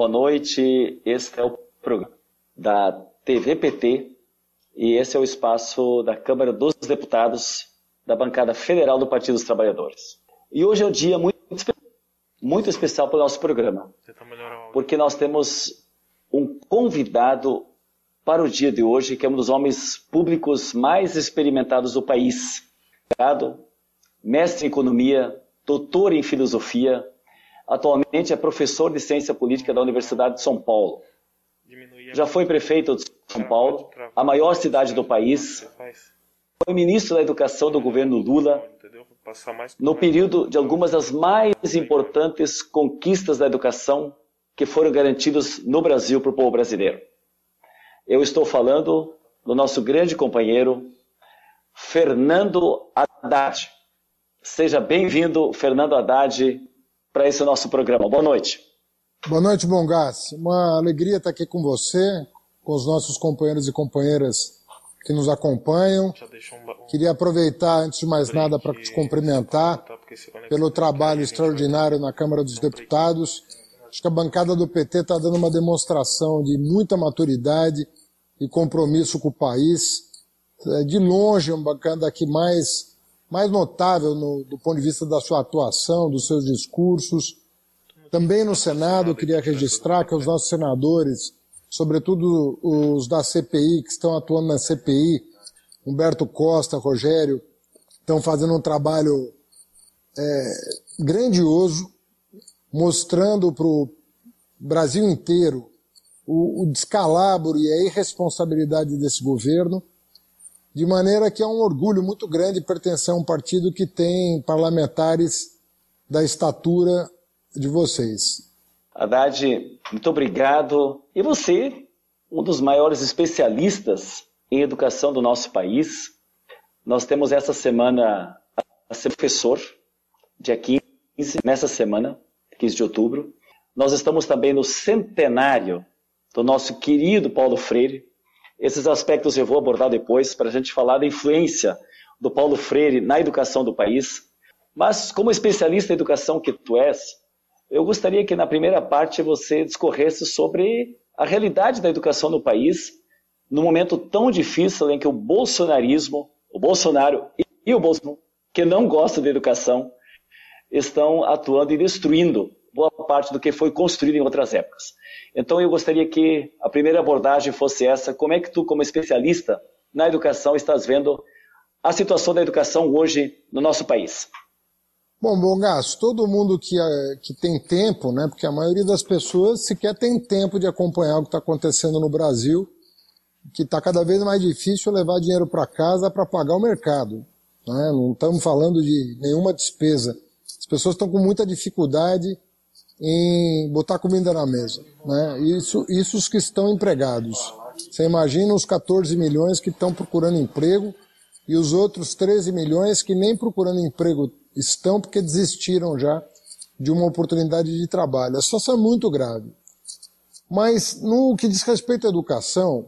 Boa noite. Este é o programa da TVPT e esse é o espaço da Câmara dos Deputados da bancada federal do Partido dos Trabalhadores. E hoje é um dia muito, muito especial para o nosso programa, porque nós temos um convidado para o dia de hoje, que é um dos homens públicos mais experimentados do país. Mestre em economia, doutor em filosofia, atualmente é professor de ciência política da Universidade de São Paulo. Já foi prefeito de São Paulo, a maior cidade do país. Foi ministro da Educação do governo Lula, no período de algumas das mais importantes conquistas da educação que foram garantidas no Brasil para o povo brasileiro. Eu estou falando do nosso grande companheiro, Fernando Haddad. Seja bem-vindo, Fernando Haddad, para esse nosso programa. Boa noite. Boa noite, Bongás. Uma alegria estar aqui com você, com os nossos companheiros e companheiras que nos acompanham. Queria aproveitar, antes de mais nada, para te cumprimentar pelo trabalho extraordinário na Câmara dos Deputados. Acho que a bancada do PT está dando uma demonstração de muita maturidade e compromisso com o país. É, de longe, uma bancada que mais, mais notável no, do ponto de vista da sua atuação, dos seus discursos. Também no Senado, eu queria registrar que os nossos senadores, sobretudo os da CPI, que estão atuando na CPI, Humberto Costa, Rogério, estão fazendo um trabalho é, grandioso, mostrando para o Brasil inteiro o, o descalabro e a irresponsabilidade desse governo, de maneira que é um orgulho muito grande pertencer a um partido que tem parlamentares da estatura de vocês. Haddad, muito obrigado. E você, um dos maiores especialistas em educação do nosso país, nós temos essa semana a ser professor, dia 15, nessa semana, 15 de outubro. Nós estamos também no centenário do nosso querido Paulo Freire. Esses aspectos eu vou abordar depois para a gente falar da influência do Paulo Freire na educação do país. Mas, como especialista em educação que tu és, eu gostaria que na primeira parte você discorresse sobre a realidade da educação no país, num momento tão difícil em que o bolsonarismo, o Bolsonaro e o Bolsonaro, que não gostam de educação, estão atuando e destruindo boa parte do que foi construído em outras épocas. Então eu gostaria que a primeira abordagem fosse essa: como é que tu, como especialista na educação, estás vendo a situação da educação hoje no nosso país? Bom, Bongas, todo mundo que, eh, que tem tempo, né, porque a maioria das pessoas sequer tem tempo de acompanhar o que está acontecendo no Brasil, que está cada vez mais difícil levar dinheiro para casa para pagar o mercado. Né? Não estamos falando de nenhuma despesa. As pessoas estão com muita dificuldade em botar comida na mesa. Né? Isso, isso os que estão empregados. Você imagina os 14 milhões que estão procurando emprego e os outros 13 milhões que nem procurando emprego estão porque desistiram já de uma oportunidade de trabalho. A situação é muito grave. Mas no que diz respeito à educação,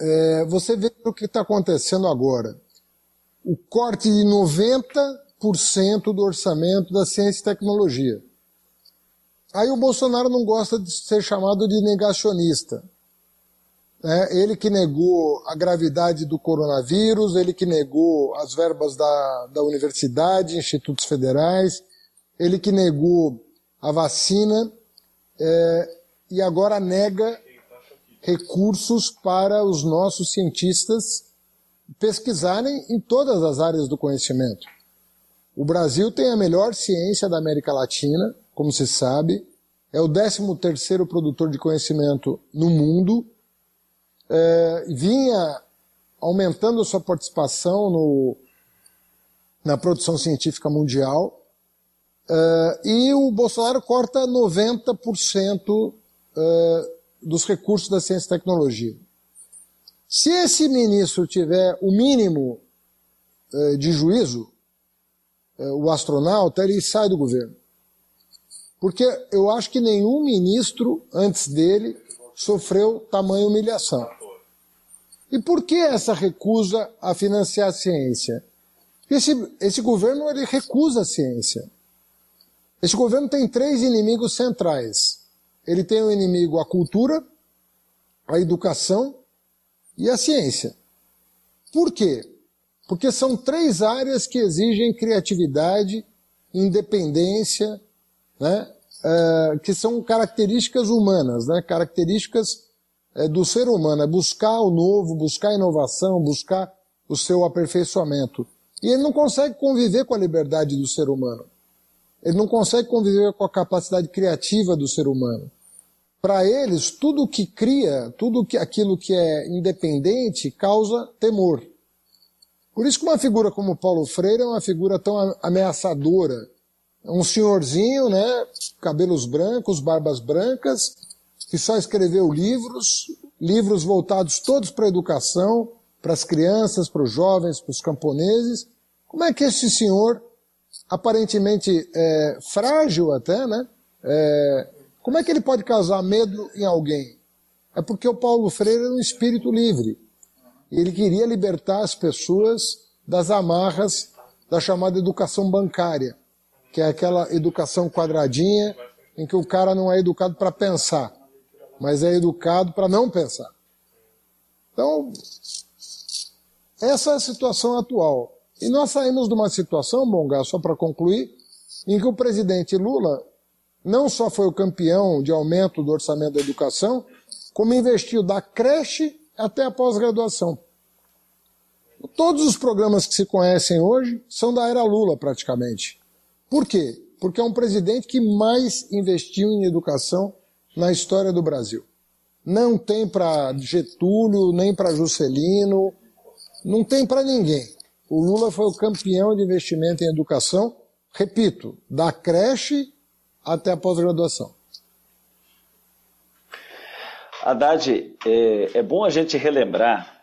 é, você vê o que está acontecendo agora. O corte de 90% do orçamento da ciência e tecnologia. Aí o Bolsonaro não gosta de ser chamado de negacionista. É, ele que negou a gravidade do coronavírus, ele que negou as verbas da, da universidade, institutos federais, ele que negou a vacina é, e agora nega recursos para os nossos cientistas pesquisarem em todas as áreas do conhecimento. O Brasil tem a melhor ciência da América Latina, como se sabe, é o 13 terceiro produtor de conhecimento no mundo, é, vinha aumentando sua participação no, na produção científica mundial, é, e o Bolsonaro corta 90% é, dos recursos da ciência e tecnologia. Se esse ministro tiver o mínimo é, de juízo, é, o astronauta, ele sai do governo. Porque eu acho que nenhum ministro antes dele sofreu tamanha humilhação. E por que essa recusa a financiar a ciência? Esse, esse governo ele recusa a ciência. Esse governo tem três inimigos centrais: ele tem um inimigo a cultura, a educação e a ciência. Por quê? Porque são três áreas que exigem criatividade, independência, né? Uh, que são características humanas, né? características uh, do ser humano, é buscar o novo, buscar a inovação, buscar o seu aperfeiçoamento. E ele não consegue conviver com a liberdade do ser humano. Ele não consegue conviver com a capacidade criativa do ser humano. Para eles, tudo que cria, tudo que aquilo que é independente causa temor. Por isso que uma figura como Paulo Freire é uma figura tão ameaçadora. Um senhorzinho, né, cabelos brancos, barbas brancas, que só escreveu livros, livros voltados todos para a educação, para as crianças, para os jovens, para os camponeses. Como é que esse senhor aparentemente é, frágil até, né? É, como é que ele pode causar medo em alguém? É porque o Paulo Freire era um espírito livre. Ele queria libertar as pessoas das amarras da chamada educação bancária, que é aquela educação quadradinha em que o cara não é educado para pensar, mas é educado para não pensar. Então, essa é a situação atual. E nós saímos de uma situação, Bonga, só para concluir, em que o presidente Lula não só foi o campeão de aumento do orçamento da educação, como investiu da creche até a pós-graduação. Todos os programas que se conhecem hoje são da era Lula, praticamente. Por quê? Porque é um presidente que mais investiu em educação na história do Brasil. Não tem para Getúlio, nem para Juscelino, não tem para ninguém. O Lula foi o campeão de investimento em educação, repito, da creche até a pós-graduação. Haddad, é, é, bom a gente relembrar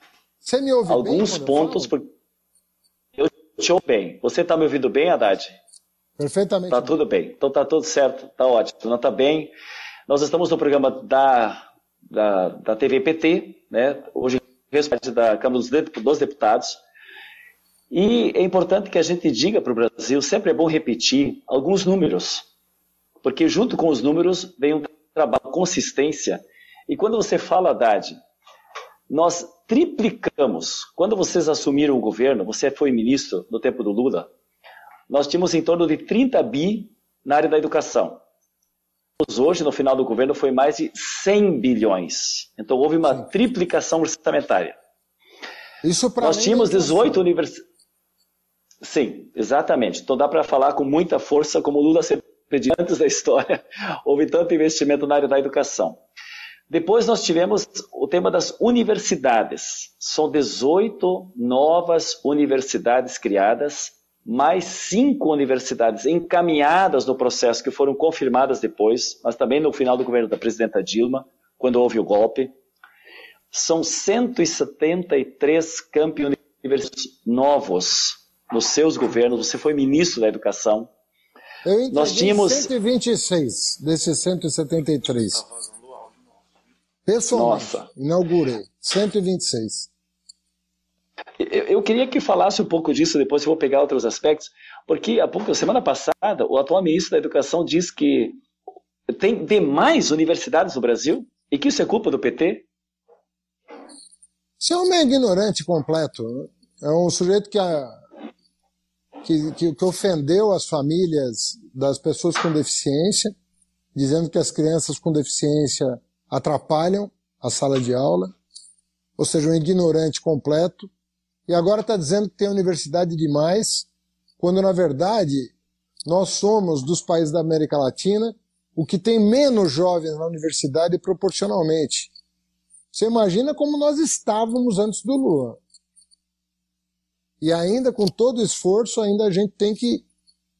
alguns bem, pontos. Por... Eu te ouvo bem. Você está me ouvindo bem, Haddad? Perfeitamente. Está tudo bem. Então está tudo certo, está ótimo. Não está bem. Nós estamos no programa da, da, da TV PT, né? hoje da Câmara dos Deputados. E é importante que a gente diga para o Brasil, sempre é bom repetir alguns números, porque junto com os números vem um trabalho consistência. E quando você fala, Haddad, nós triplicamos. Quando vocês assumiram o governo, você foi ministro no tempo do Lula, nós tínhamos em torno de 30 bi na área da educação. Hoje, no final do governo, foi mais de 100 bilhões. Então, houve uma Sim. triplicação orçamentária. Isso Nós tínhamos 18 universidades. Sim, exatamente. Então dá para falar com muita força, como o Lula sempre pediu antes da história, houve tanto investimento na área da educação. Depois nós tivemos o tema das universidades. São 18 novas universidades criadas, mais cinco universidades encaminhadas no processo que foram confirmadas depois, mas também no final do governo da presidenta Dilma, quando houve o golpe. São 173 campi universitários novos nos seus governos, você foi ministro da Educação. Eu Nós tínhamos 126 desses 173. Pessoalmente, Nossa. inaugurei 126. Eu, eu queria que falasse um pouco disso, depois eu vou pegar outros aspectos, porque há pouco, semana passada, o atual ministro da Educação disse que tem demais universidades no Brasil e que isso é culpa do PT. Você é um ignorante completo. É um sujeito que a, que, que, que ofendeu as famílias das pessoas com deficiência, dizendo que as crianças com deficiência atrapalham a sala de aula, ou seja, um ignorante completo, e agora está dizendo que tem universidade demais, quando na verdade nós somos dos países da América Latina o que tem menos jovens na universidade proporcionalmente. Você imagina como nós estávamos antes do Lula. E ainda com todo o esforço, ainda a gente tem que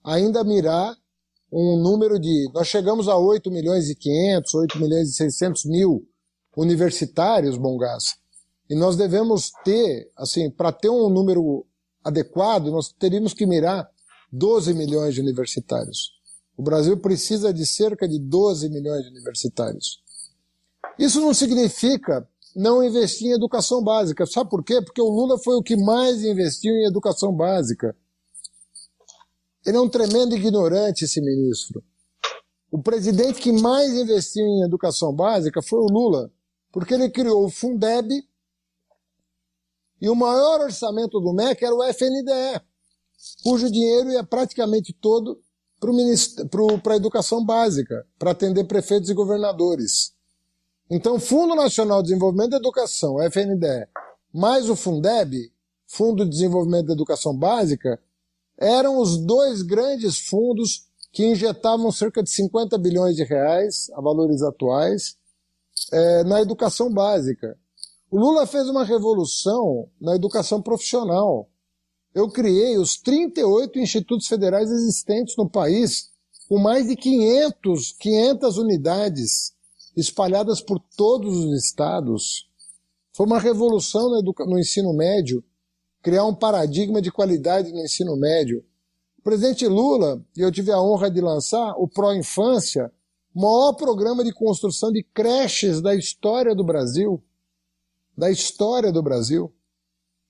ainda mirar um número de. Nós chegamos a 8 milhões e 500, 8 milhões e 600 mil universitários, Bongás. E nós devemos ter, assim, para ter um número adequado, nós teríamos que mirar 12 milhões de universitários. O Brasil precisa de cerca de 12 milhões de universitários. Isso não significa não investir em educação básica. Sabe por quê? Porque o Lula foi o que mais investiu em educação básica. Ele é um tremendo ignorante, esse ministro. O presidente que mais investiu em educação básica foi o Lula, porque ele criou o Fundeb e o maior orçamento do MEC era o FNDE, cujo dinheiro ia praticamente todo para a educação básica, para atender prefeitos e governadores. Então, Fundo Nacional de Desenvolvimento da Educação, FNDE, mais o Fundeb, Fundo de Desenvolvimento da Educação Básica, eram os dois grandes fundos que injetavam cerca de 50 bilhões de reais, a valores atuais, é, na educação básica. O Lula fez uma revolução na educação profissional. Eu criei os 38 institutos federais existentes no país, com mais de 500, 500 unidades espalhadas por todos os estados. Foi uma revolução no, no ensino médio, criar um paradigma de qualidade no ensino médio. O presidente Lula, e eu tive a honra de lançar o Pro Infância, maior programa de construção de creches da história do Brasil. Da história do Brasil.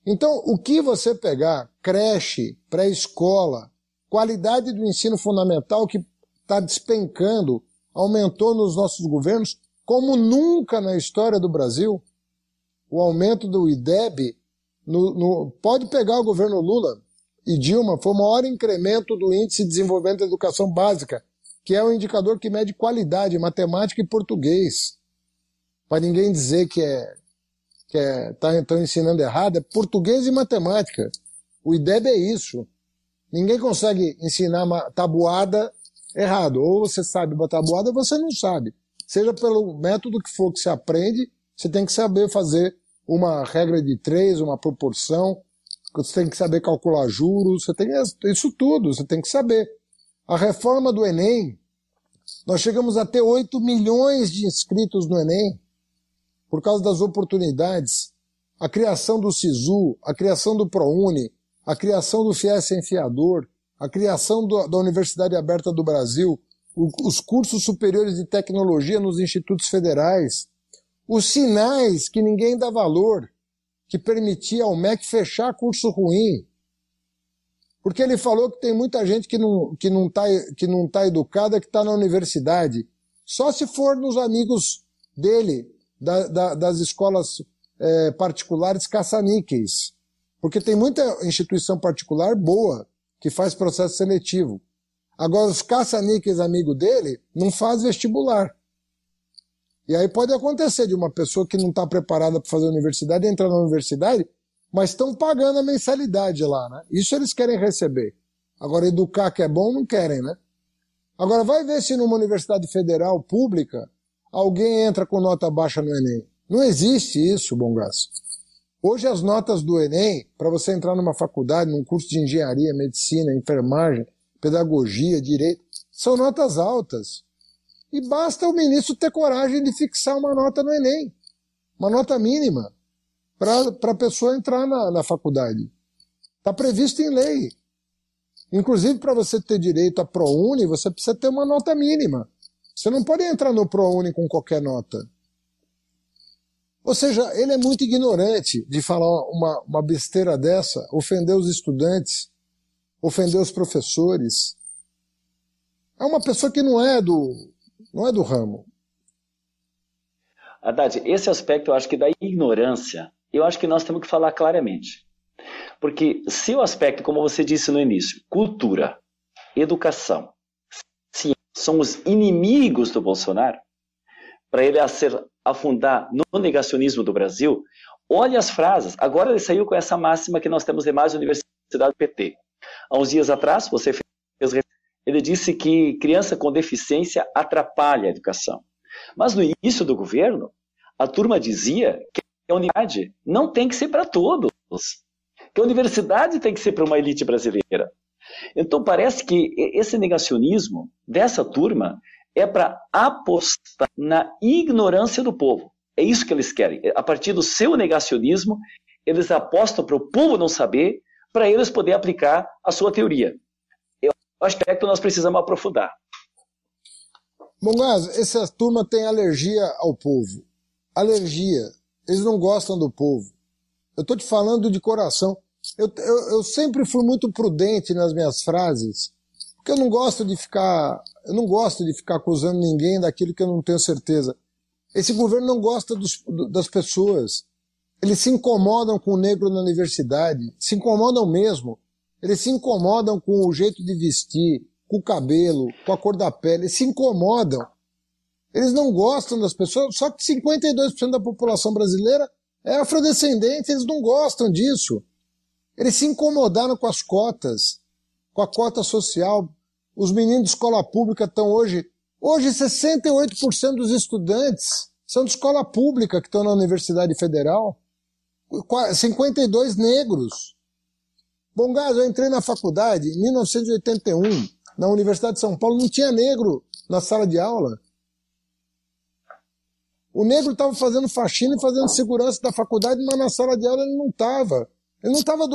Então, o que você pegar, creche, pré-escola, qualidade do ensino fundamental que está despencando, aumentou nos nossos governos, como nunca na história do Brasil. O aumento do IDEB, no, no, pode pegar o governo Lula e Dilma, foi o maior incremento do índice de desenvolvimento da educação básica, que é o um indicador que mede qualidade, matemática e português. Para ninguém dizer que é que estão é, tá, ensinando errado, é português e matemática. O IDEB é isso. Ninguém consegue ensinar uma tabuada errado. Ou você sabe uma tabuada ou você não sabe. Seja pelo método que for que se aprende, você tem que saber fazer uma regra de três, uma proporção, você tem que saber calcular juros, você tem isso tudo, você tem que saber. A reforma do Enem, nós chegamos a ter 8 milhões de inscritos no Enem por causa das oportunidades, a criação do SISU, a criação do ProUni, a criação do FIES Sem Fiador, a criação do, da Universidade Aberta do Brasil, o, os cursos superiores de tecnologia nos institutos federais, os sinais que ninguém dá valor, que permitia ao MEC fechar curso ruim. Porque ele falou que tem muita gente que não que não está que não tá educada que está na universidade. Só se for nos amigos dele, da, da, das escolas é, particulares caça-níqueis. Porque tem muita instituição particular boa que faz processo seletivo. Agora, os caça-níqueis amigo dele não faz vestibular. E aí pode acontecer de uma pessoa que não está preparada para fazer universidade entrar na universidade, mas estão pagando a mensalidade lá, né? Isso eles querem receber. Agora, educar que é bom, não querem, né? Agora, vai ver se numa universidade federal pública alguém entra com nota baixa no Enem. Não existe isso, bom gasto. Hoje as notas do Enem, para você entrar numa faculdade, num curso de engenharia, medicina, enfermagem, pedagogia, direito, são notas altas. E basta o ministro ter coragem de fixar uma nota no Enem, uma nota mínima, para a pessoa entrar na, na faculdade. Está previsto em lei. Inclusive, para você ter direito a ProUni, você precisa ter uma nota mínima. Você não pode entrar no ProUni com qualquer nota. Ou seja, ele é muito ignorante de falar uma, uma besteira dessa, ofender os estudantes, ofender os professores. É uma pessoa que não é do, não é do ramo. Haddad, esse aspecto eu acho que da ignorância, eu acho que nós temos que falar claramente. Porque se o aspecto, como você disse no início, cultura, educação, são os inimigos do Bolsonaro, para ele afundar no negacionismo do Brasil, olhe as frases. Agora ele saiu com essa máxima que nós temos de mais universidade PT. Há uns dias atrás, você fez ele disse que criança com deficiência atrapalha a educação. Mas no início do governo, a turma dizia que a unidade não tem que ser para todos, que a universidade tem que ser para uma elite brasileira. Então parece que esse negacionismo dessa turma é para apostar na ignorância do povo. É isso que eles querem. A partir do seu negacionismo, eles apostam para o povo não saber, para eles poderem aplicar a sua teoria. Eu acho que é que nós precisamos aprofundar. Mongaz, essa turma tem alergia ao povo. Alergia. Eles não gostam do povo. Eu estou te falando de coração. Eu, eu, eu, sempre fui muito prudente nas minhas frases, Porque eu não gosto de ficar, eu não gosto de ficar acusando ninguém daquilo que eu não tenho certeza. Esse governo não gosta dos, das pessoas. Eles se incomodam com o negro na universidade, se incomodam mesmo. Eles se incomodam com o jeito de vestir, com o cabelo, com a cor da pele, eles se incomodam. Eles não gostam das pessoas, só que 52% da população brasileira é afrodescendente, eles não gostam disso. Eles se incomodaram com as cotas, com a cota social. Os meninos de escola pública estão hoje. Hoje, 68% dos estudantes são de escola pública que estão na Universidade Federal. 52 negros. Bom, gás, eu entrei na faculdade em 1981, na Universidade de São Paulo, não tinha negro na sala de aula. O negro estava fazendo faxina e fazendo segurança da faculdade, mas na sala de aula ele não estava. Ele não estava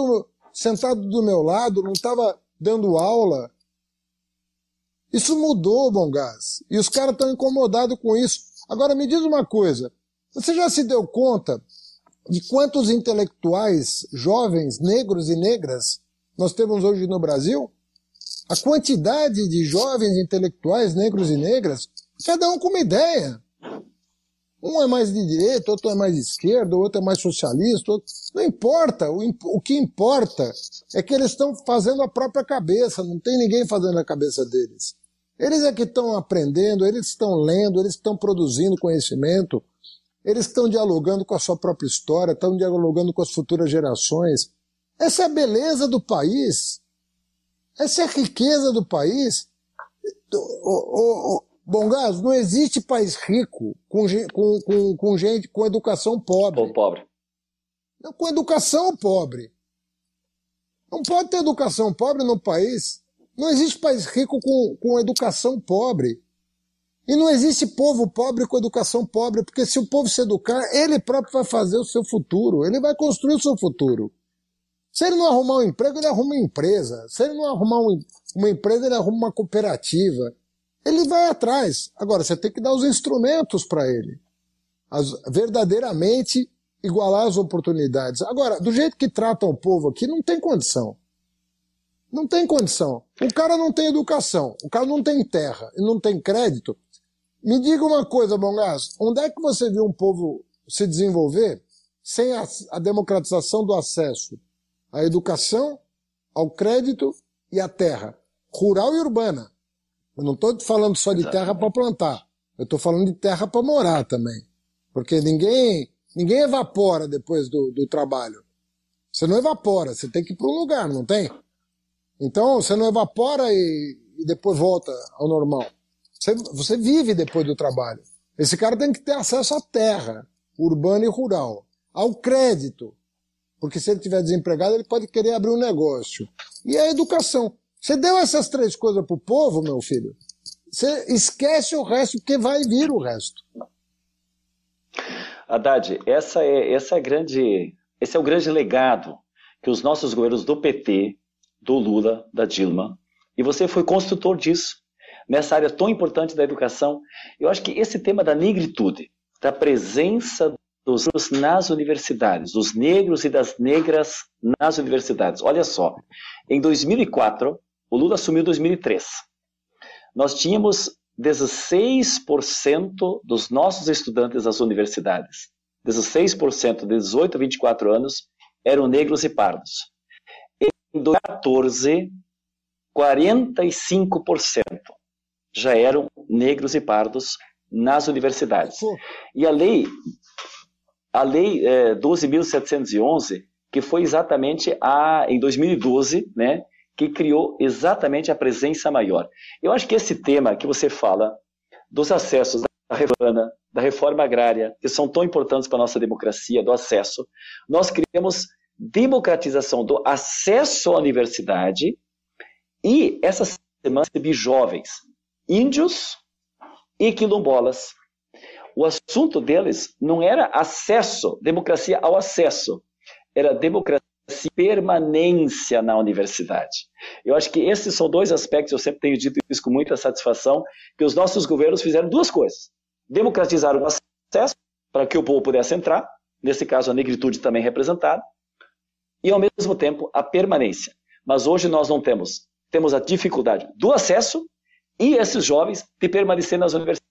sentado do meu lado, não estava dando aula. Isso mudou, bom gás. E os caras estão incomodados com isso. Agora me diz uma coisa. Você já se deu conta de quantos intelectuais jovens, negros e negras, nós temos hoje no Brasil? A quantidade de jovens intelectuais negros e negras, cada um com uma ideia. Um é mais de direita, outro é mais de esquerda, outro é mais socialista. Outro... Não importa. O, o que importa é que eles estão fazendo a própria cabeça, não tem ninguém fazendo a cabeça deles. Eles é que estão aprendendo, eles estão lendo, eles estão produzindo conhecimento, eles estão dialogando com a sua própria história, estão dialogando com as futuras gerações. Essa é a beleza do país. Essa é a riqueza do país. Bom, Gás, não existe país rico com, com, com, com gente com educação pobre. Ou pobre. Não, com educação pobre. Não pode ter educação pobre no país. Não existe país rico com, com educação pobre. E não existe povo pobre com educação pobre, porque se o povo se educar, ele próprio vai fazer o seu futuro, ele vai construir o seu futuro. Se ele não arrumar um emprego, ele arruma uma empresa. Se ele não arrumar um, uma empresa, ele arruma uma cooperativa. Ele vai atrás. Agora, você tem que dar os instrumentos para ele. As, verdadeiramente igualar as oportunidades. Agora, do jeito que tratam o povo aqui, não tem condição. Não tem condição. O cara não tem educação, o cara não tem terra não tem crédito. Me diga uma coisa, Bongás, onde é que você viu um povo se desenvolver sem a, a democratização do acesso à educação, ao crédito e à terra, rural e urbana? Eu não estou falando só de Exatamente. terra para plantar. Eu estou falando de terra para morar também. Porque ninguém, ninguém evapora depois do, do trabalho. Você não evapora, você tem que ir para um lugar, não tem? Então, você não evapora e, e depois volta ao normal. Você, você vive depois do trabalho. Esse cara tem que ter acesso à terra, urbana e rural, ao crédito. Porque se ele estiver desempregado, ele pode querer abrir um negócio. E a educação. Você deu essas três coisas pro povo, meu filho. Você esquece o resto, porque vai vir o resto. Haddad, essa é, essa é grande, esse é o grande legado que os nossos governos do PT, do Lula, da Dilma, e você foi construtor disso, nessa área tão importante da educação. Eu acho que esse tema da negritude, da presença dos nas universidades, dos negros e das negras nas universidades. Olha só, em 2004, o Lula assumiu em 2003. Nós tínhamos 16% dos nossos estudantes das universidades, 16% de 18 a 24 anos, eram negros e pardos. Em 2014, 45% já eram negros e pardos nas universidades. E a lei, a lei é, 12.711, que foi exatamente a, em 2012, né, que criou exatamente a presença maior. Eu acho que esse tema que você fala, dos acessos da reforma, da reforma agrária, que são tão importantes para a nossa democracia, do acesso, nós criamos democratização do acesso à universidade e essa semana recebi jovens, índios e quilombolas. O assunto deles não era acesso, democracia ao acesso, era democracia permanência na universidade. Eu acho que esses são dois aspectos, eu sempre tenho dito isso com muita satisfação, que os nossos governos fizeram duas coisas. Democratizaram o acesso para que o povo pudesse entrar, nesse caso a negritude também representada, e ao mesmo tempo a permanência. Mas hoje nós não temos temos a dificuldade do acesso e esses jovens de permanecer nas universidades.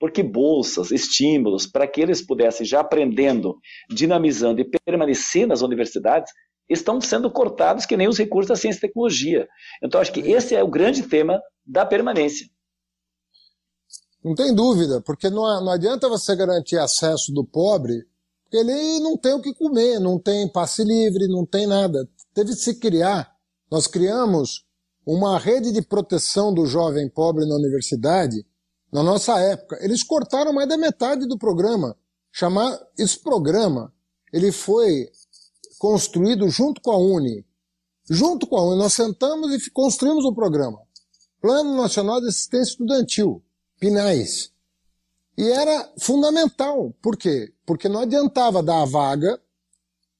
Porque bolsas, estímulos, para que eles pudessem, já aprendendo, dinamizando e permanecer nas universidades, estão sendo cortados que nem os recursos da ciência e tecnologia. Então, acho que esse é o grande tema da permanência. Não tem dúvida, porque não, não adianta você garantir acesso do pobre, porque ele não tem o que comer, não tem passe livre, não tem nada. Teve que se criar, nós criamos uma rede de proteção do jovem pobre na universidade, na nossa época. Eles cortaram mais da metade do programa. Chamar esse programa, ele foi construído junto com a Uni. Junto com a Uni, nós sentamos e construímos o programa. Plano Nacional de Assistência Estudantil, PNAES. E era fundamental. Por quê? Porque não adiantava dar a vaga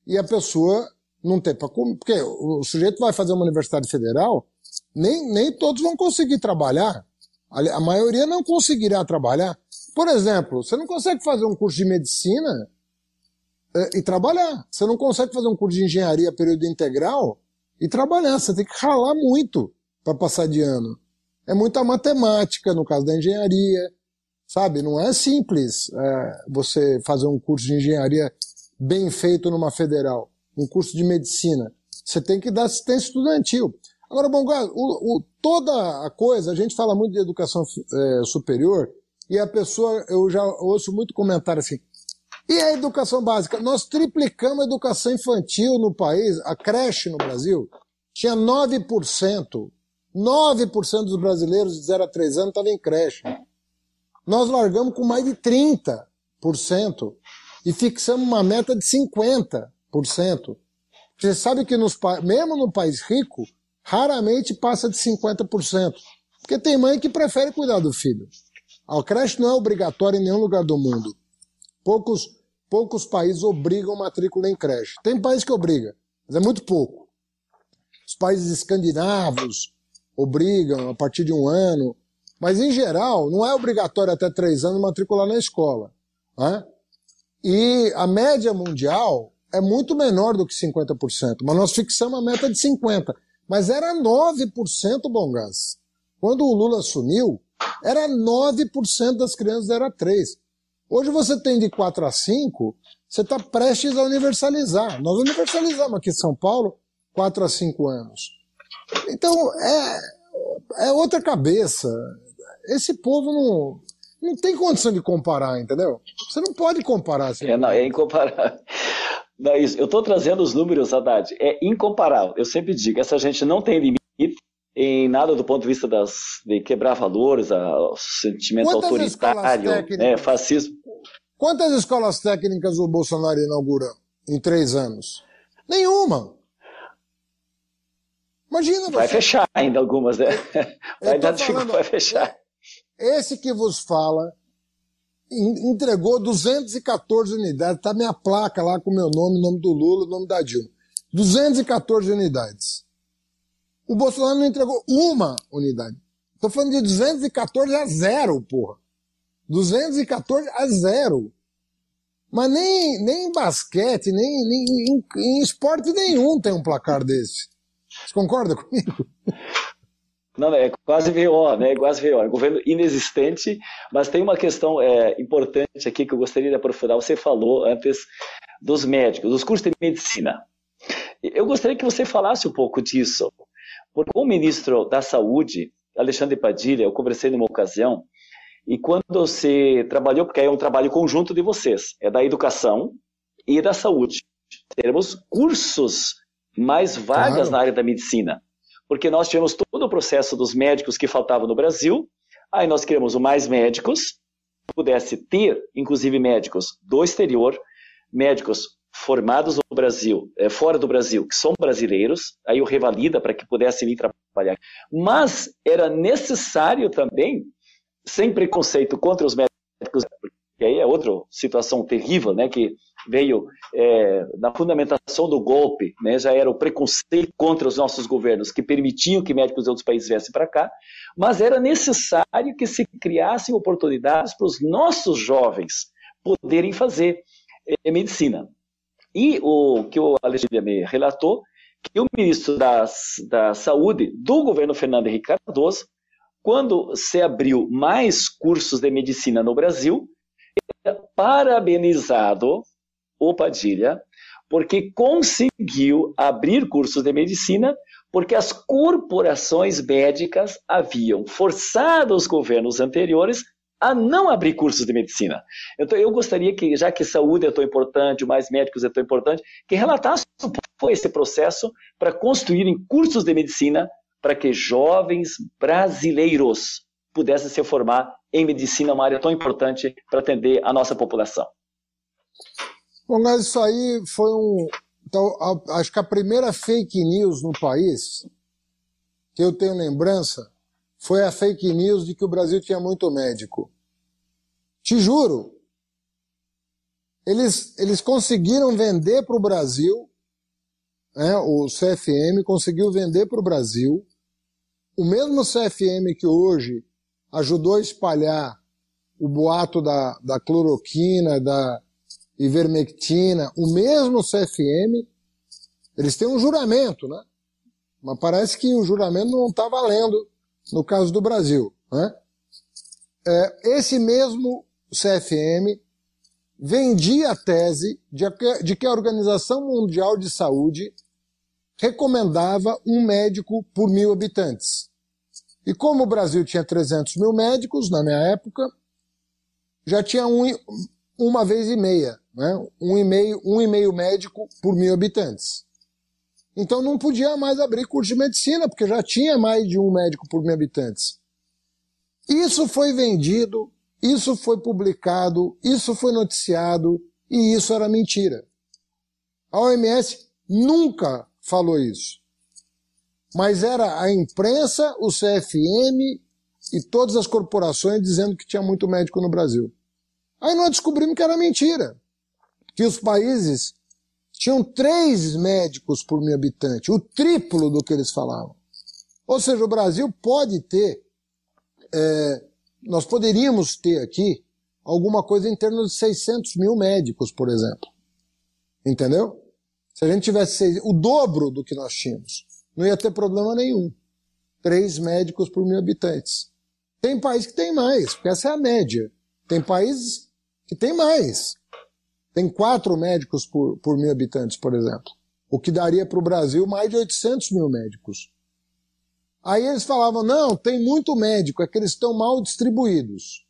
e a pessoa não ter para comer. Porque o sujeito vai fazer uma universidade federal, nem, nem todos vão conseguir trabalhar. A, maioria não conseguirá trabalhar. Por exemplo, você não consegue fazer um curso de medicina e trabalhar. Você não consegue fazer um curso de engenharia período integral e trabalhar. Você tem que ralar muito para passar de ano. É muita matemática no caso da engenharia, sabe? Não é simples é, você fazer um curso de engenharia bem feito numa federal, um curso de medicina. Você tem que dar assistência estudantil. Agora, bom, o, o, toda a coisa, a gente fala muito de educação é, superior e a pessoa, eu já ouço muito comentário assim, e a educação básica? Nós triplicamos a educação infantil no país, a creche no Brasil, tinha 9%. 9% dos brasileiros de 0 a 3 anos estavam em creche. Nós largamos com mais de 30% e fixamos uma meta de 50%. Você sabe que nos, mesmo no país rico, raramente passa de 50%. Porque tem mãe que prefere cuidar do filho. A creche não é obrigatória em nenhum lugar do mundo. Poucos, poucos países obrigam matrícula em creche. Tem país que obriga, mas é muito pouco. Os países escandinavos obrigam a partir de um ano, mas em geral não é obrigatório até três anos matricular na escola. Né? E a média mundial é muito menor do que 50%, mas nós fixamos a meta de 50%. Mas era 9% bom gás. Quando o Lula assumiu, era 9% das crianças era 3. Hoje você tem de 4 a 5, você está prestes a universalizar. Nós universalizamos aqui em São Paulo 4 a 5 anos. Então, é, é outra cabeça. Esse povo não, não tem condição de comparar, entendeu? Você não pode comparar. Assim. É, não, é incomparável. Não, isso. Eu estou trazendo os números, Haddad. É incomparável. Eu sempre digo, essa gente não tem limite em nada do ponto de vista das, de quebrar valores, o sentimento Quantas autoritário, né, fascismo. Quantas escolas técnicas o Bolsonaro inaugurou em três anos? Nenhuma. Imagina Vai fechar ainda algumas, né? Vai dar falando, vai fechar. Esse que vos fala entregou 214 unidades, tá minha placa lá com meu nome, nome do Lula, nome da Dilma. 214 unidades. O Bolsonaro não entregou uma unidade. Tô falando de 214 a zero, porra. 214 a zero. Mas nem, nem em basquete, nem, nem em, em esporte nenhum tem um placar desse. Você concorda comigo? Não, é quase VO, né? É quase VO. É governo inexistente, mas tem uma questão é, importante aqui que eu gostaria de aprofundar. Você falou antes dos médicos, dos cursos de medicina. Eu gostaria que você falasse um pouco disso. Porque o ministro da Saúde, Alexandre Padilha, eu conversei numa ocasião, e quando você trabalhou, porque é um trabalho conjunto de vocês, é da educação e da saúde. Teremos cursos mais vagas claro. na área da medicina. Porque nós tivemos todo o processo dos médicos que faltavam no Brasil, aí nós queremos o mais médicos, pudesse ter, inclusive, médicos do exterior, médicos formados no Brasil, é, fora do Brasil, que são brasileiros, aí o revalida para que pudessem vir trabalhar. Mas era necessário também, sem preconceito contra os médicos, porque aí é outra situação terrível, né, que veio é, na fundamentação do golpe, né, já era o preconceito contra os nossos governos que permitiam que médicos de outros países viessem para cá, mas era necessário que se criassem oportunidades para os nossos jovens poderem fazer é, medicina. E o que o Alexandre me relatou, que o ministro das, da Saúde do governo Fernando Henrique Cardoso, quando se abriu mais cursos de medicina no Brasil, parabenizado o Padilha, porque conseguiu abrir cursos de medicina, porque as corporações médicas haviam forçado os governos anteriores a não abrir cursos de medicina. Então, eu gostaria que, já que saúde é tão importante, mais médicos é tão importante, que relatasse um pouco esse processo para construírem cursos de medicina para que jovens brasileiros pudessem se formar em medicina, uma área tão importante para atender a nossa população. Bom, mas isso aí foi um. Então, acho que a primeira fake news no país, que eu tenho lembrança, foi a fake news de que o Brasil tinha muito médico. Te juro. Eles, eles conseguiram vender para o Brasil, né, o CFM conseguiu vender para o Brasil, o mesmo CFM que hoje ajudou a espalhar o boato da, da cloroquina, da ivermectina, o mesmo CFM, eles têm um juramento, né? Mas parece que o juramento não está valendo no caso do Brasil. Né? É, esse mesmo CFM vendia a tese de que, de que a Organização Mundial de Saúde recomendava um médico por mil habitantes. E como o Brasil tinha 300 mil médicos na minha época, já tinha um, uma vez e meia, né? um, e meio, um e meio médico por mil habitantes. Então não podia mais abrir curso de medicina, porque já tinha mais de um médico por mil habitantes. Isso foi vendido, isso foi publicado, isso foi noticiado, e isso era mentira. A OMS nunca falou isso. Mas era a imprensa, o CFM e todas as corporações dizendo que tinha muito médico no Brasil. Aí nós descobrimos que era mentira. Que os países tinham três médicos por mil habitante, o triplo do que eles falavam. Ou seja, o Brasil pode ter, é, nós poderíamos ter aqui alguma coisa em torno de 600 mil médicos, por exemplo. Entendeu? Se a gente tivesse seis, o dobro do que nós tínhamos, não ia ter problema nenhum. Três médicos por mil habitantes. Tem país que tem mais, porque essa é a média. Tem países que tem mais. Tem quatro médicos por, por mil habitantes, por exemplo. O que daria para o Brasil mais de 800 mil médicos. Aí eles falavam, não, tem muito médico, é que eles estão mal distribuídos.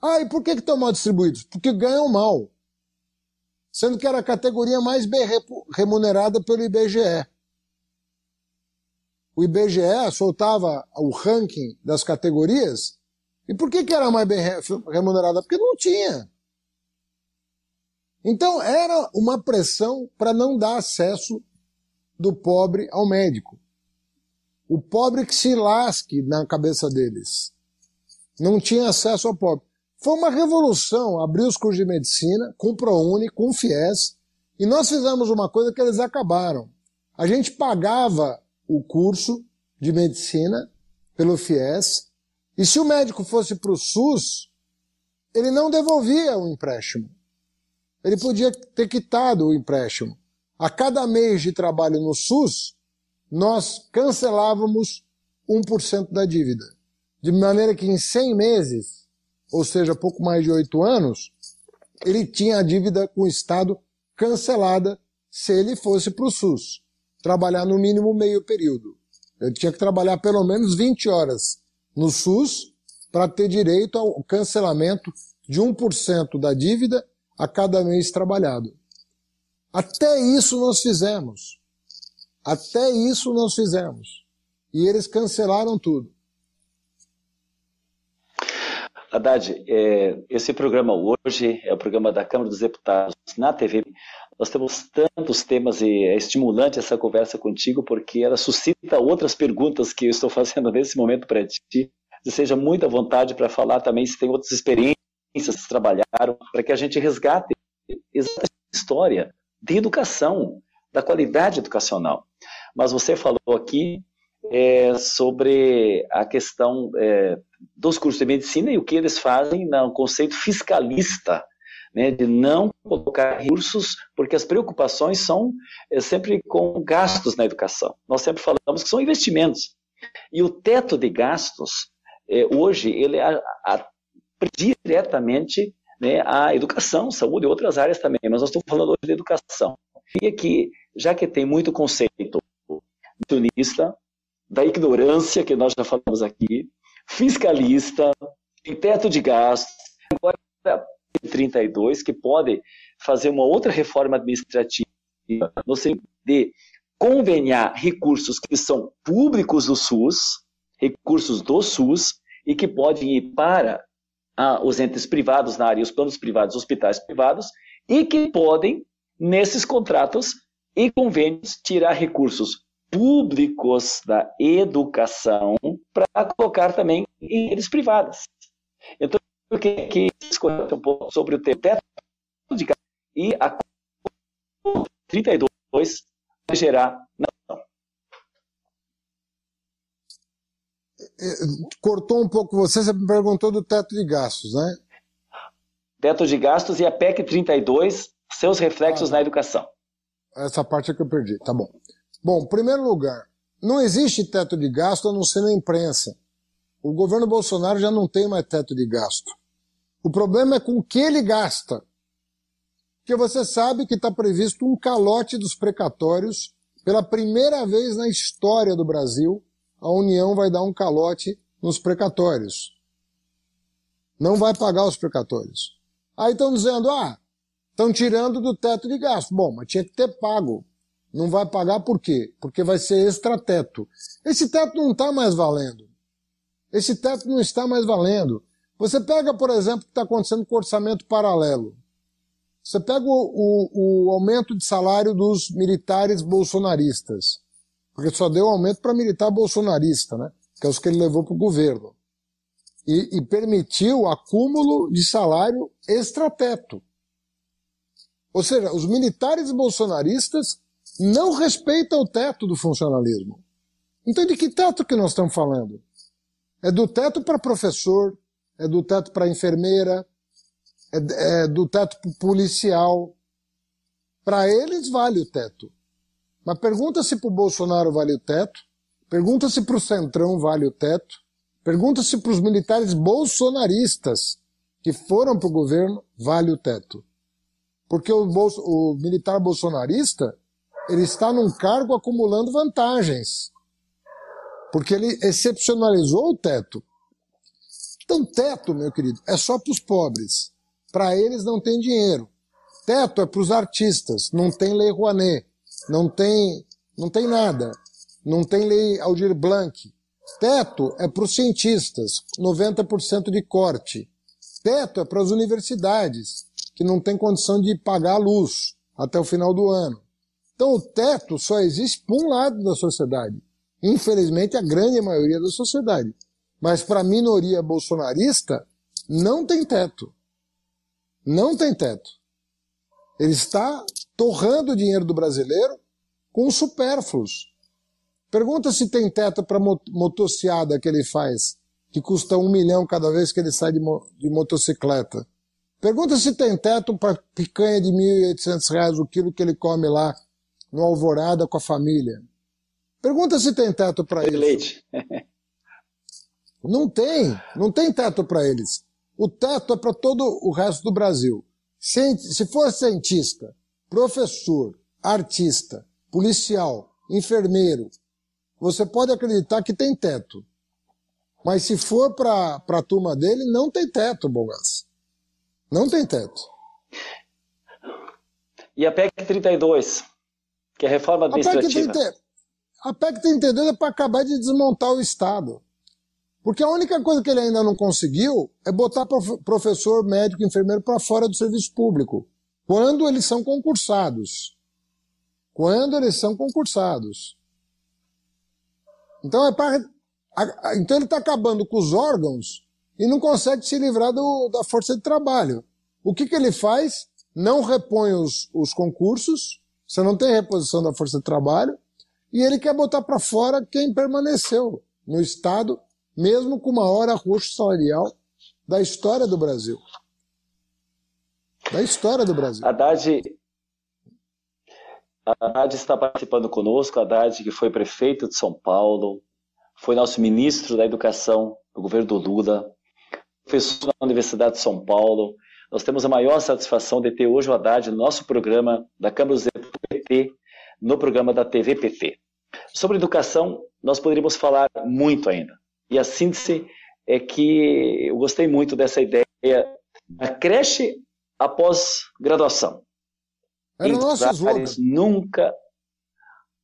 Ah, e por que estão mal distribuídos? Porque ganham mal. Sendo que era a categoria mais bem remunerada pelo IBGE. O IBGE soltava o ranking das categorias. E por que, que era mais bem remunerada? Porque não tinha. Então era uma pressão para não dar acesso do pobre ao médico. O pobre que se lasque na cabeça deles. Não tinha acesso ao pobre. Foi uma revolução abrir os cursos de medicina com o ProUni, com o FIES, e nós fizemos uma coisa que eles acabaram. A gente pagava o curso de medicina pelo FIES, e se o médico fosse para o SUS, ele não devolvia o empréstimo. Ele podia ter quitado o empréstimo. A cada mês de trabalho no SUS, nós cancelávamos 1% da dívida. De maneira que em 100 meses, ou seja, pouco mais de 8 anos, ele tinha a dívida com o Estado cancelada se ele fosse para o SUS. Trabalhar no mínimo meio período. Ele tinha que trabalhar pelo menos 20 horas no SUS para ter direito ao cancelamento de 1% da dívida a cada mês trabalhado. Até isso nós fizemos. Até isso nós fizemos. E eles cancelaram tudo. Haddad, é, esse programa hoje é o programa da Câmara dos Deputados na TV. Nós temos tantos temas e é estimulante essa conversa contigo porque ela suscita outras perguntas que eu estou fazendo nesse momento para ti. Seja muito à vontade para falar também se tem outras experiências trabalharam para que a gente resgate essa história de educação, da qualidade educacional. Mas você falou aqui é, sobre a questão é, dos cursos de medicina e o que eles fazem no conceito fiscalista né, de não colocar recursos, porque as preocupações são é, sempre com gastos na educação. Nós sempre falamos que são investimentos. E o teto de gastos, é, hoje, ele a, diretamente né, a educação, saúde e outras áreas também, mas nós estamos falando hoje de educação. E aqui, já que tem muito conceito unionista, da ignorância, que nós já falamos aqui, fiscalista, tem teto de gastos, agora 32, que pode fazer uma outra reforma administrativa no sentido de conveniar recursos que são públicos do SUS, recursos do SUS, e que podem ir para ah, os entes privados na área, os planos privados, hospitais privados, e que podem, nesses contratos e convênios, tirar recursos públicos da educação para colocar também em redes privadas. Então, eu queria que discutir um pouco sobre o teto de e a 32 vai gerar não. Cortou um pouco você, você me perguntou do teto de gastos, né? Teto de gastos e a PEC 32, seus reflexos ah, na educação. Essa parte é que eu perdi, tá bom. Bom, em primeiro lugar, não existe teto de gasto a não ser na imprensa. O governo Bolsonaro já não tem mais teto de gasto. O problema é com o que ele gasta. Porque você sabe que está previsto um calote dos precatórios. Pela primeira vez na história do Brasil, a União vai dar um calote nos precatórios. Não vai pagar os precatórios. Aí estão dizendo, ah, estão tirando do teto de gasto. Bom, mas tinha que ter pago. Não vai pagar por quê? Porque vai ser extrateto. Esse teto não está mais valendo. Esse teto não está mais valendo. Você pega, por exemplo, o que está acontecendo com o orçamento paralelo. Você pega o, o, o, aumento de salário dos militares bolsonaristas. Porque só deu aumento para militar bolsonarista, né? Que é os que ele levou para o governo. E, e permitiu acúmulo de salário extrateto. Ou seja, os militares bolsonaristas não respeita o teto do funcionalismo. Então, de que teto que nós estamos falando? É do teto para professor, é do teto para enfermeira, é, é do teto para policial. Para eles vale o teto. Mas pergunta se para o Bolsonaro vale o teto, pergunta se para o Centrão vale o teto, pergunta se para os militares bolsonaristas que foram para o governo vale o teto. Porque o, bolso, o militar bolsonarista ele está num cargo acumulando vantagens. Porque ele excepcionalizou o teto. Então, teto, meu querido, é só para os pobres. Para eles não tem dinheiro. Teto é para os artistas. Não tem lei Rouanet. Não tem, não tem nada. Não tem lei Aldir Blanc. Teto é para os cientistas. 90% de corte. Teto é para as universidades, que não tem condição de pagar a luz até o final do ano. Então o teto só existe para um lado da sociedade. Infelizmente, a grande maioria da sociedade. Mas para a minoria bolsonarista, não tem teto. Não tem teto. Ele está torrando o dinheiro do brasileiro com supérfluos. Pergunta se tem teto para motociada que ele faz, que custa um milhão cada vez que ele sai de, mo de motocicleta. Pergunta se tem teto para picanha de R$ 1.800 o quilo que ele come lá no Alvorada com a família. Pergunta se tem teto para eles. Leite. não tem, não tem teto para eles. O teto é para todo o resto do Brasil. Se for cientista, professor, artista, policial, enfermeiro, você pode acreditar que tem teto. Mas se for para a turma dele, não tem teto, Bogas. Não tem teto. E a PEC 32? Que é a reforma administrativa. A PEC 32 é para acabar de desmontar o Estado. Porque a única coisa que ele ainda não conseguiu é botar professor, médico, enfermeiro para fora do serviço público. Quando eles são concursados. Quando eles são concursados. Então, é para, então ele está acabando com os órgãos e não consegue se livrar do, da força de trabalho. O que, que ele faz? Não repõe os, os concursos, você não tem reposição da força de trabalho e ele quer botar para fora quem permaneceu no Estado, mesmo com o maior arroxo salarial da história do Brasil. da história do Brasil. Haddad, Haddad está participando conosco, Haddad que foi prefeito de São Paulo, foi nosso ministro da Educação do governo do Lula, professor na Universidade de São Paulo. Nós temos a maior satisfação de ter hoje o Haddad no nosso programa da Câmara dos PT, no programa da TV PT. Sobre educação, nós poderíamos falar muito ainda. E a síntese é que eu gostei muito dessa ideia da creche após graduação. Era nosso slogan. Nunca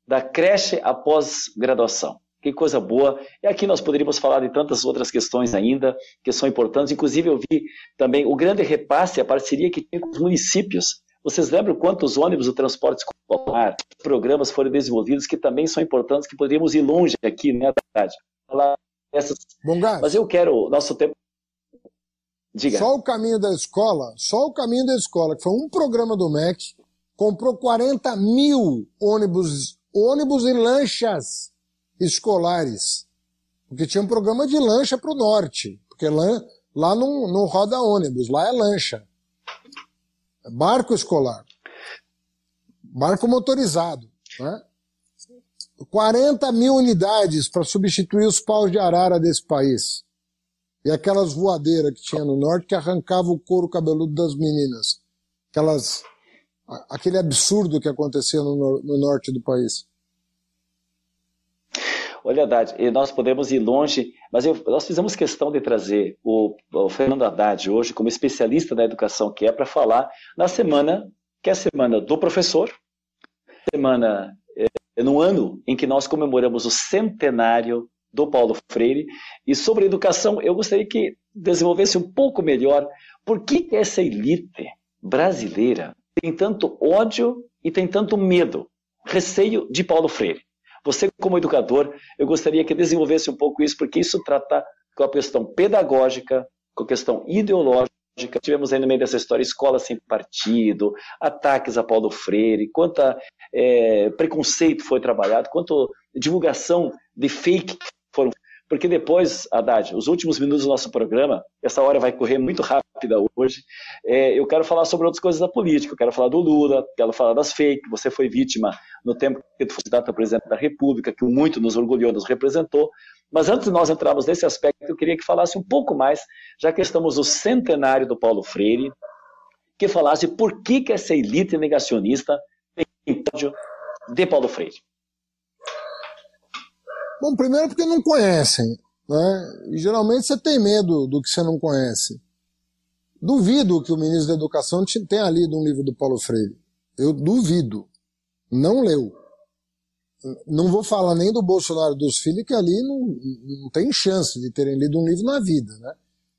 da creche após graduação. Que coisa boa. E aqui nós poderíamos falar de tantas outras questões ainda, que são importantes. Inclusive, eu vi também o grande repasse, a parceria que tem com os municípios. Vocês lembram quantos ônibus do transporte escolar, programas foram desenvolvidos que também são importantes, que poderíamos ir longe aqui, né? Falar essas... Bom, Gás, Mas eu quero, nosso tempo. Diga. Só o caminho da escola, só o caminho da escola, que foi um programa do MEC, comprou 40 mil ônibus, ônibus e lanchas escolares. Porque tinha um programa de lancha para o norte. Porque lá, lá não, não roda ônibus, lá é lancha. Barco escolar. Barco motorizado. Né? 40 mil unidades para substituir os paus de arara desse país. E aquelas voadeiras que tinha no norte que arrancava o couro cabeludo das meninas. Aquelas, aquele absurdo que acontecia no, no norte do país. Olha, Haddad, nós podemos ir longe, mas eu, nós fizemos questão de trazer o, o, Fernando Haddad hoje como especialista da educação que é para falar na semana, que é a semana do professor, semana é, no ano em que nós comemoramos o centenário do Paulo Freire, e sobre educação eu gostaria que desenvolvesse um pouco melhor por que essa elite brasileira tem tanto ódio e tem tanto medo, receio de Paulo Freire. Você, como educador, eu gostaria que desenvolvesse um pouco isso, porque isso trata com a questão pedagógica, com a questão ideológica. Tivemos aí no meio dessa história escola sem partido, ataques a Paulo Freire, quanta é, preconceito foi trabalhado, quanto divulgação de fake foram porque depois, Haddad, os últimos minutos do nosso programa, essa hora vai correr muito rápida hoje, é, eu quero falar sobre outras coisas da política, eu quero falar do Lula, quero falar das fake, você foi vítima no tempo que tu foi candidato a presidente da República, que muito nos orgulhou, nos representou, mas antes de nós entrarmos nesse aspecto, eu queria que falasse um pouco mais, já que estamos no centenário do Paulo Freire, que falasse por que, que essa elite negacionista tem ódio de Paulo Freire. Bom, primeiro porque não conhecem. Né? E geralmente você tem medo do que você não conhece. Duvido que o ministro da Educação tenha lido um livro do Paulo Freire. Eu duvido. Não leu. Não vou falar nem do Bolsonaro dos filhos, que ali não, não tem chance de terem lido um livro na vida. Né?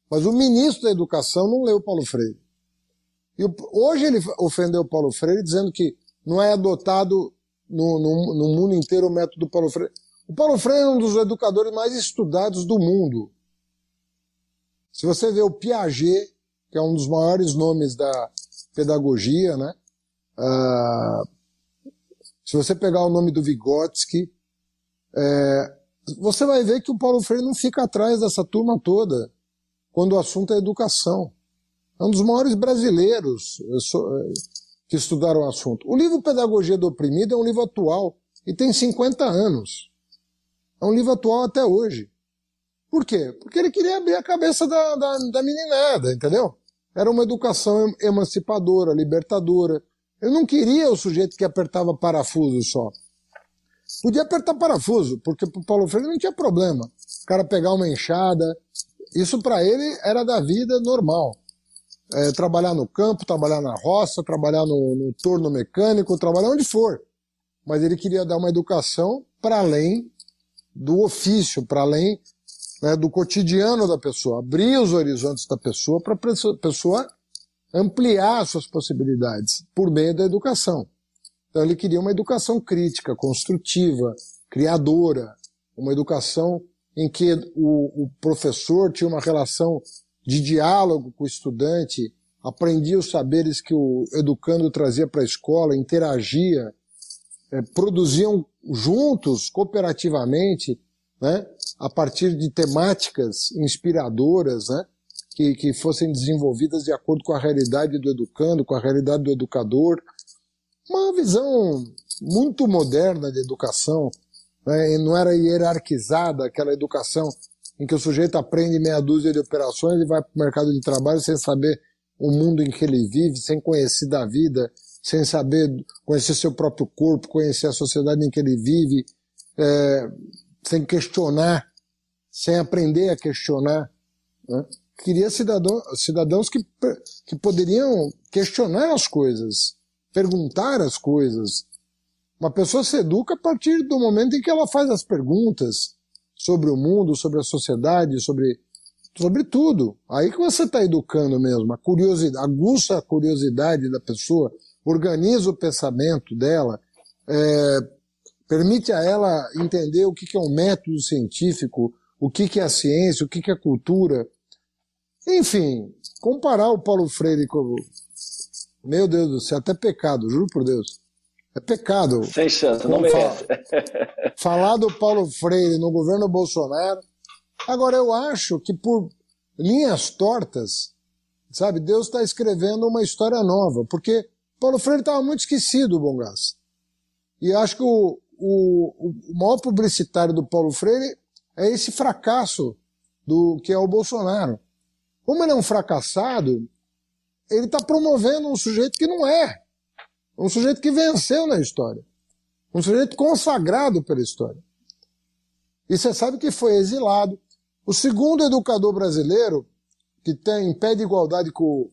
Mas o ministro da Educação não leu Paulo Freire. E hoje ele ofendeu Paulo Freire dizendo que não é adotado no, no, no mundo inteiro o método Paulo Freire. O Paulo Freire é um dos educadores mais estudados do mundo. Se você vê o Piaget, que é um dos maiores nomes da pedagogia, né? Uh, se você pegar o nome do Vygotsky, é, você vai ver que o Paulo Freire não fica atrás dessa turma toda quando o assunto é educação. É um dos maiores brasileiros é, que estudaram o assunto. O livro Pedagogia do Oprimido é um livro atual e tem 50 anos. É um livro atual até hoje. Por quê? Porque ele queria abrir a cabeça da, da, da meninada, entendeu? Era uma educação emancipadora, libertadora. Ele não queria o sujeito que apertava parafuso só. Podia apertar parafuso, porque para Paulo Freire não tinha problema. O cara pegar uma enxada, isso para ele era da vida normal. É, trabalhar no campo, trabalhar na roça, trabalhar no, no torno mecânico, trabalhar onde for. Mas ele queria dar uma educação para além do ofício, para além né, do cotidiano da pessoa, abrir os horizontes da pessoa para a pessoa ampliar suas possibilidades por meio da educação. Então ele queria uma educação crítica, construtiva, criadora, uma educação em que o, o professor tinha uma relação de diálogo com o estudante, aprendia os saberes que o educando trazia para a escola, interagia, é, produziam juntos, cooperativamente, né, a partir de temáticas inspiradoras, né, que, que fossem desenvolvidas de acordo com a realidade do educando, com a realidade do educador. Uma visão muito moderna de educação, né? não era hierarquizada aquela educação em que o sujeito aprende meia dúzia de operações e vai para o mercado de trabalho sem saber o mundo em que ele vive, sem conhecer da vida, sem saber conhecer seu próprio corpo, conhecer a sociedade em que ele vive, é, sem questionar, sem aprender a questionar. Né? Queria cidadão, cidadãos que, que poderiam questionar as coisas, perguntar as coisas. Uma pessoa se educa a partir do momento em que ela faz as perguntas sobre o mundo, sobre a sociedade, sobre, sobre tudo. Aí que você está educando mesmo, a curiosidade, aguça a curiosidade da pessoa, organiza o pensamento dela, é, permite a ela entender o que, que é um método científico, o que, que é a ciência, o que, que é a cultura. Enfim, comparar o Paulo Freire com. Meu Deus do céu, até pecado, juro por Deus. É pecado. Sem chance, não merece. Falar, falar do Paulo Freire no governo Bolsonaro. Agora, eu acho que por linhas tortas, sabe, Deus está escrevendo uma história nova, porque Paulo Freire estava muito esquecido, Bongás. E acho que o, o, o maior publicitário do Paulo Freire é esse fracasso do que é o Bolsonaro. Como ele é um fracassado, ele está promovendo um sujeito que não é. Um sujeito que venceu na história. Um sujeito consagrado pela história. E você sabe que foi exilado. O segundo educador brasileiro que tem em pé de igualdade com,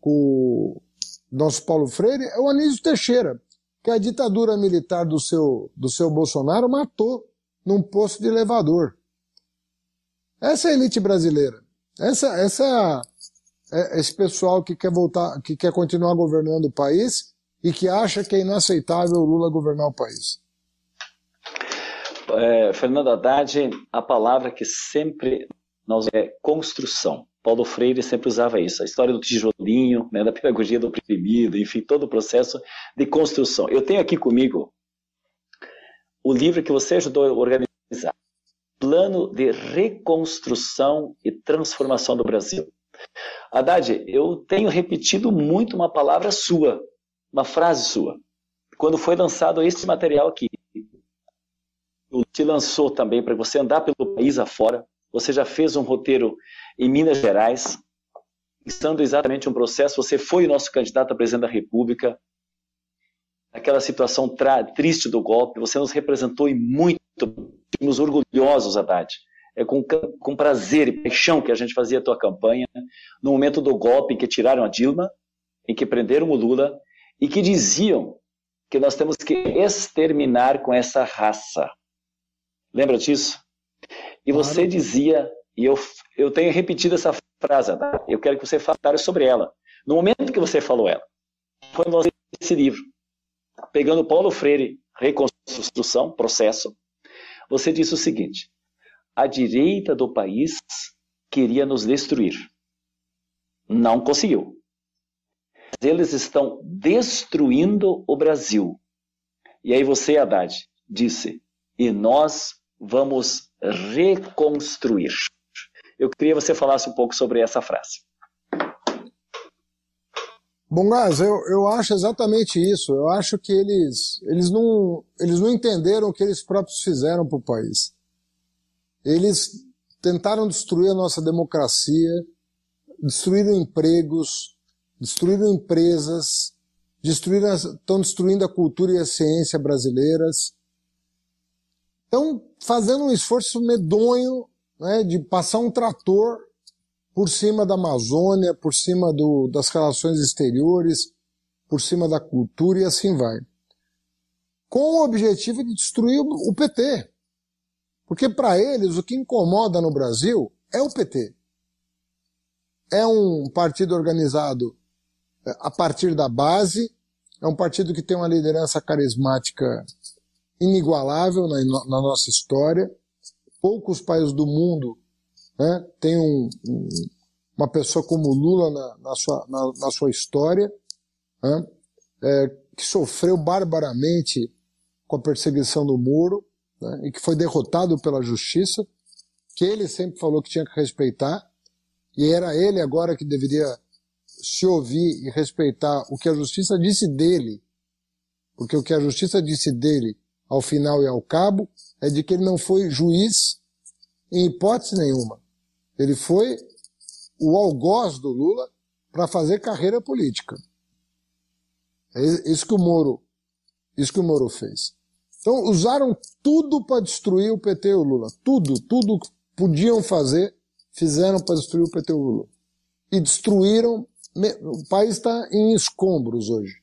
com o nosso Paulo Freire é o Anísio Teixeira, que a ditadura militar do seu, do seu Bolsonaro matou num posto de elevador. Essa é a elite brasileira. Essa, essa é esse pessoal que quer voltar, que quer continuar governando o país e que acha que é inaceitável o Lula governar o país. É, Fernando Haddad, a palavra que sempre nós é construção. Paulo Freire sempre usava isso, a história do tijolinho, né, da pedagogia do oprimido, enfim, todo o processo de construção. Eu tenho aqui comigo o livro que você ajudou a organizar, Plano de Reconstrução e Transformação do Brasil. Haddad, eu tenho repetido muito uma palavra sua, uma frase sua. Quando foi lançado esse material aqui, te lançou também para você andar pelo país afora. Você já fez um roteiro em Minas Gerais, estando exatamente um processo. Você foi o nosso candidato a presidente da República. Aquela situação triste do golpe, você nos representou e muito, ficamos orgulhosos, Haddad. É com, com prazer e paixão que a gente fazia a tua campanha, no momento do golpe em que tiraram a Dilma, em que prenderam o Lula, e que diziam que nós temos que exterminar com essa raça. Lembra disso? E você claro. dizia, e eu, eu tenho repetido essa frase, tá? eu quero que você fale sobre ela. No momento que você falou ela, foi esse livro, pegando Paulo Freire, Reconstrução, Processo, você disse o seguinte: a direita do país queria nos destruir. Não conseguiu eles estão destruindo o Brasil. E aí você, Haddad, disse, e nós vamos reconstruir. Eu queria que você falasse um pouco sobre essa frase. Bom, Gás, eu, eu acho exatamente isso. Eu acho que eles, eles, não, eles não entenderam o que eles próprios fizeram para o país. Eles tentaram destruir a nossa democracia, destruíram empregos, destruíram empresas, estão destruindo a cultura e a ciência brasileiras. Estão fazendo um esforço medonho né, de passar um trator por cima da Amazônia, por cima do, das relações exteriores, por cima da cultura e assim vai. Com o objetivo de destruir o PT. Porque para eles o que incomoda no Brasil é o PT. É um partido organizado a partir da base. É um partido que tem uma liderança carismática inigualável na, na nossa história. Poucos países do mundo né, têm um, um, uma pessoa como Lula na, na, sua, na, sua história, né, é, que sofreu barbaramente com a perseguição do Moro né, e que foi derrotado pela justiça, que ele sempre falou que tinha que respeitar, E era ele agora que deveria se ouvir e respeitar o que a justiça disse dele. Porque o que a justiça disse dele, ao final e ao cabo, é de que ele não foi juiz em hipótese nenhuma. Ele foi o algoz do Lula para fazer carreira política. É isso que o Moro, isso que o Moro fez. Então usaram tudo para destruir o PT e o Lula. Tudo, tudo que podiam fazer, fizeram para destruir o PT e o Lula. E destruíram. O país está em escombros hoje.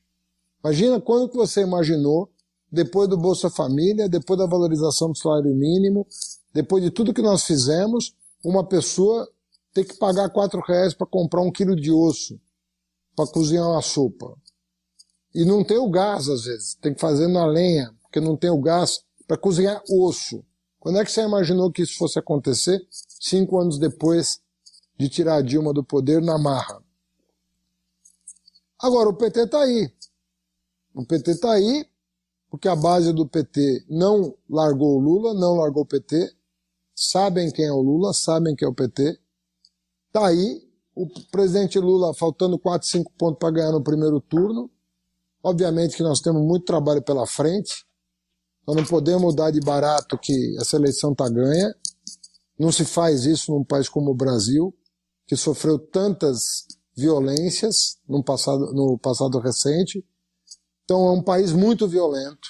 Imagina quando que você imaginou, depois do Bolsa Família, depois da valorização do salário mínimo, depois de tudo que nós fizemos, uma pessoa ter que pagar quatro reais para comprar um quilo de osso para cozinhar uma sopa. E não tem o gás, às vezes. Tem que fazer na lenha, porque não tem o gás para cozinhar osso. Quando é que você imaginou que isso fosse acontecer? Cinco anos depois de tirar a Dilma do poder na marra. Agora, o PT está aí. O PT está aí porque a base do PT não largou o Lula, não largou o PT, sabem quem é o Lula, sabem quem é o PT. Está aí o presidente Lula faltando 4, 5 pontos para ganhar no primeiro turno. Obviamente que nós temos muito trabalho pela frente. Nós não podemos dar de barato que essa eleição está ganha. Não se faz isso num país como o Brasil, que sofreu tantas violências no passado, no passado recente. Então é um país muito violento.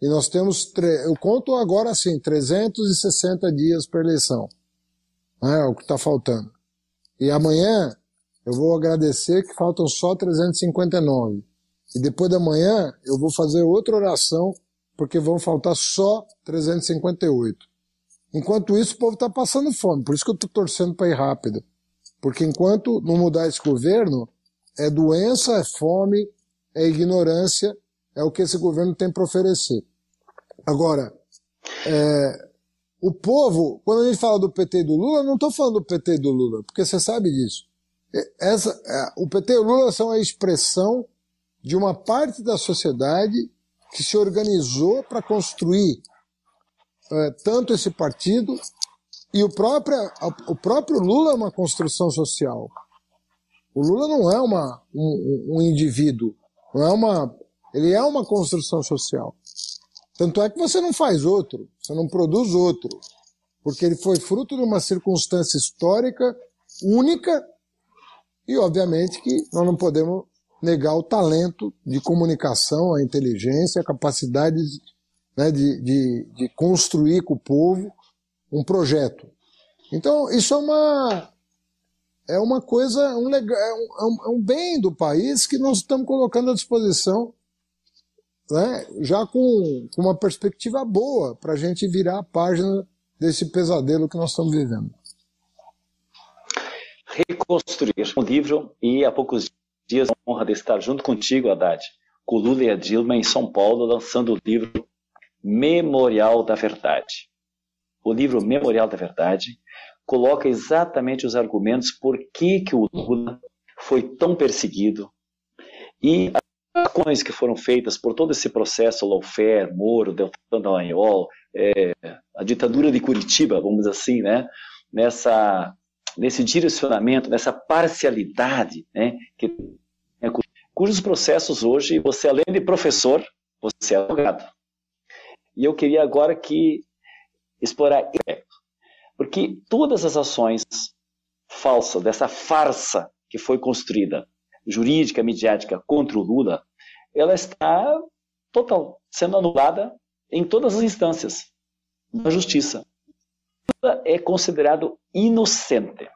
E nós temos, eu conto agora assim, 360 dias para eleição. É o que está faltando. E amanhã eu vou agradecer que faltam só 359. E depois da manhã eu vou fazer outra oração, porque vão faltar só 358. Enquanto isso, o povo está passando fome. Por isso que eu estou torcendo para ir rápido. Porque enquanto não mudar esse governo, é doença, é fome, é ignorância, é o que esse governo tem para oferecer. Agora, é, o povo, quando a gente fala do PT e do Lula, não estou falando do PT e do Lula, porque você sabe disso. Essa, é, o PT e o Lula são a expressão de uma parte da sociedade que se organizou para construir é, tanto esse partido e o próprio, o próprio Lula é uma construção social. O Lula não é uma, um, um indivíduo, não é uma, ele é uma construção social. Tanto é que você não faz outro, você não produz outro, porque ele foi fruto de uma circunstância histórica única e, obviamente, que nós não podemos negar o talento de comunicação, a inteligência, a capacidade né, de, de, de construir com o povo um projeto. Então, isso é uma, é uma coisa, um, é, um, é um bem do país que nós estamos colocando à disposição, né, já com, com uma perspectiva boa para a gente virar a página desse pesadelo que nós estamos vivendo. Reconstruir um livro e há poucos dias a honra de estar junto contigo, Haddad, com Lula e a Dilma em São Paulo, lançando o livro Memorial da Verdade. O livro Memorial da Verdade coloca exatamente os argumentos por que, que o Lula foi tão perseguido e as coisas que foram feitas por todo esse processo, lawfare, Moro, Deltan Dallagnol, é, a ditadura de Curitiba, vamos dizer assim, né? nessa, nesse direcionamento, nessa parcialidade, né? que, né? cujos processos hoje, você além de professor, você é advogado. E eu queria agora que explorar porque todas as ações falsas, dessa farsa que foi construída, jurídica, midiática, contra o Lula, ela está total, sendo anulada em todas as instâncias da justiça. Lula é considerado inocente.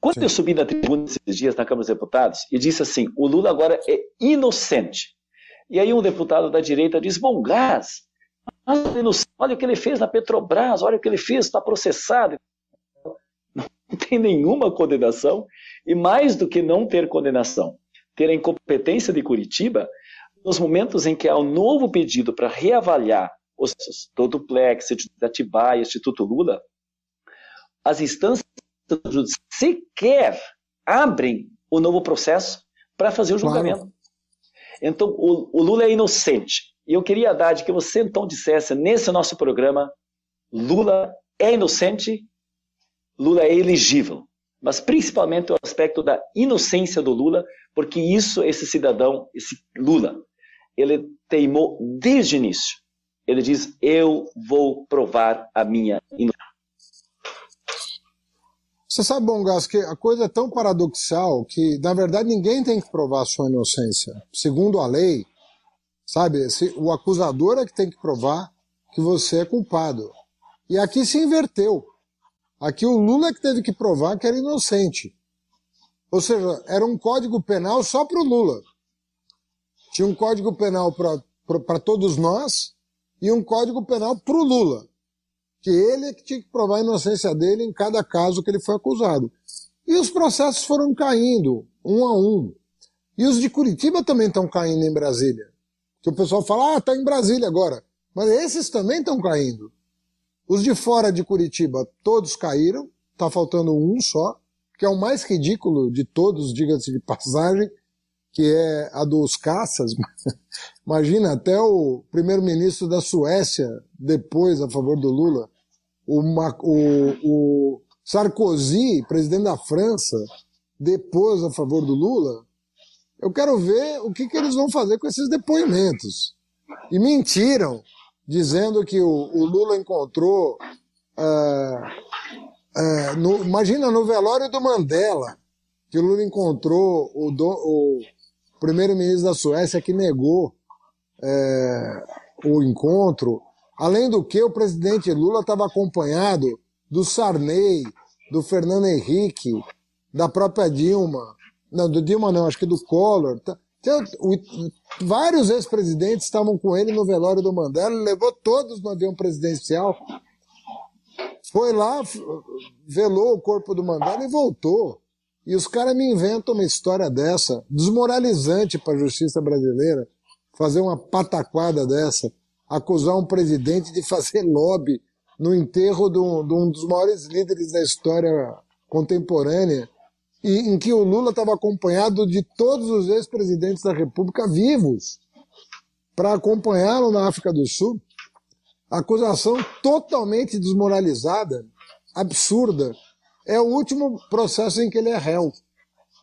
Quando Sim. eu subi na tribuna esses dias na Câmara dos Deputados e disse assim, o Lula agora é inocente. E aí um deputado da direita diz, bom, gás, Olha o que ele fez na Petrobras, olha o que ele fez, está processado. Não tem nenhuma condenação, e mais do que não ter condenação, ter a incompetência de Curitiba, nos momentos em que há um novo pedido para reavaliar os, do Duplex, da Atibaia, Instituto Lula, as instâncias sequer abrem o novo processo para fazer o julgamento. Claro. Então, o, o Lula é inocente. E eu queria, Haddad, que você então dissesse nesse nosso programa: Lula é inocente, Lula é elegível. mas principalmente o aspecto da inocência do Lula, porque isso, esse cidadão, esse Lula, ele teimou desde o início. Ele diz: Eu vou provar a minha inocência. Você sabe, Bongas, que a coisa é tão paradoxal que, na verdade, ninguém tem que provar a sua inocência. Segundo a lei, sabe, o acusador é que tem que provar que você é culpado. E aqui se inverteu. Aqui o Lula é que teve que provar que era inocente. Ou seja, era um código penal só para o Lula. Tinha um código penal para todos nós e um código penal para o Lula que ele é que tinha que provar a inocência dele em cada caso que ele foi acusado. E os processos foram caindo, um a um. E os de Curitiba também estão caindo em Brasília. Que o pessoal fala, ah, está em Brasília agora. Mas esses também estão caindo. Os de fora de Curitiba, todos caíram, está faltando um só, que é o mais ridículo de todos, diga-se de passagem, que é a dos caças. Imagina, até o primeiro-ministro da Suécia, depois a favor do Lula, o, o, o Sarkozy, presidente da França, depois a favor do Lula, eu quero ver o que, que eles vão fazer com esses depoimentos. E mentiram, dizendo que o, o Lula encontrou. Uh, uh, no, imagina no velório do Mandela, que o Lula encontrou o, o primeiro-ministro da Suécia que negou uh, o encontro. Além do que, o presidente Lula estava acompanhado do Sarney, do Fernando Henrique, da própria Dilma. Não, do Dilma não, acho que do Collor. Então, vários ex-presidentes estavam com ele no velório do Mandela, levou todos no avião presidencial. Foi lá, velou o corpo do Mandela e voltou. E os caras me inventam uma história dessa, desmoralizante para a justiça brasileira, fazer uma pataquada dessa acusar um presidente de fazer lobby no enterro de um, de um dos maiores líderes da história contemporânea, e, em que o Lula estava acompanhado de todos os ex-presidentes da República vivos para acompanhá-lo na África do Sul. Acusação totalmente desmoralizada, absurda. É o último processo em que ele é réu.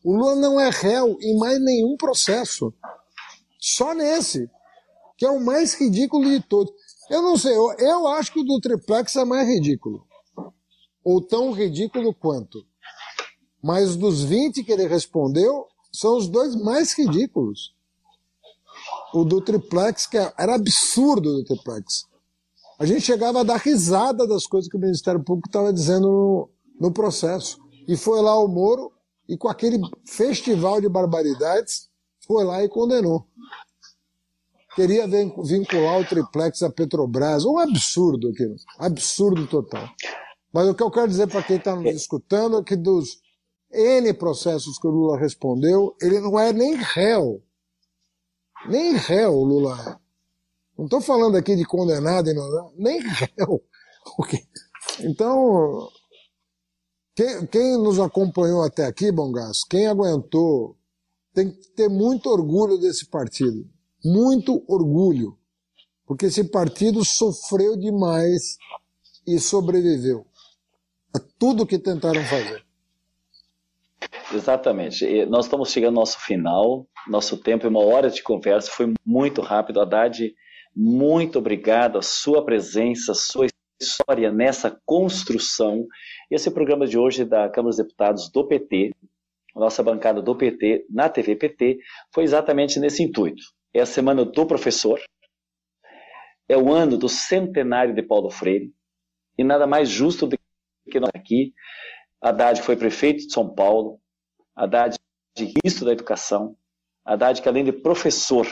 O Lula não é réu em mais nenhum processo. Só nesse que é o mais ridículo de todos. Eu não sei, eu, eu acho que o do triplex é mais ridículo. Ou tão ridículo quanto. Mas dos 20 que ele respondeu, são os dois mais ridículos. O do triplex, que era absurdo do triplex. A gente chegava a dar risada das coisas que o Ministério Público estava dizendo no, no processo. E foi lá o Moro, e com aquele festival de barbaridades, foi lá e condenou queria vincular o triplex à Petrobras. Um absurdo aquilo. Absurdo total. Mas o que eu quero dizer para quem está nos escutando é que dos N processos que o Lula respondeu, ele não é nem réu. Nem réu o Lula é. Não estou falando aqui de condenado nem réu. Então, quem, quem nos acompanhou até aqui, Bongás, quem aguentou, tem que ter muito orgulho desse partido muito orgulho, porque esse partido sofreu demais e sobreviveu a tudo que tentaram fazer. Exatamente. Nós estamos chegando ao nosso final. Nosso tempo, uma hora de conversa, foi muito rápido. Haddad, muito obrigado. A sua presença, a sua história nessa construção. Esse programa de hoje da Câmara dos Deputados do PT, nossa bancada do PT na TV PT, foi exatamente nesse intuito é a semana do professor, é o ano do centenário de Paulo Freire, e nada mais justo do que nós aqui. Haddad foi prefeito de São Paulo, Haddad ministro da Educação, Haddad que além de professor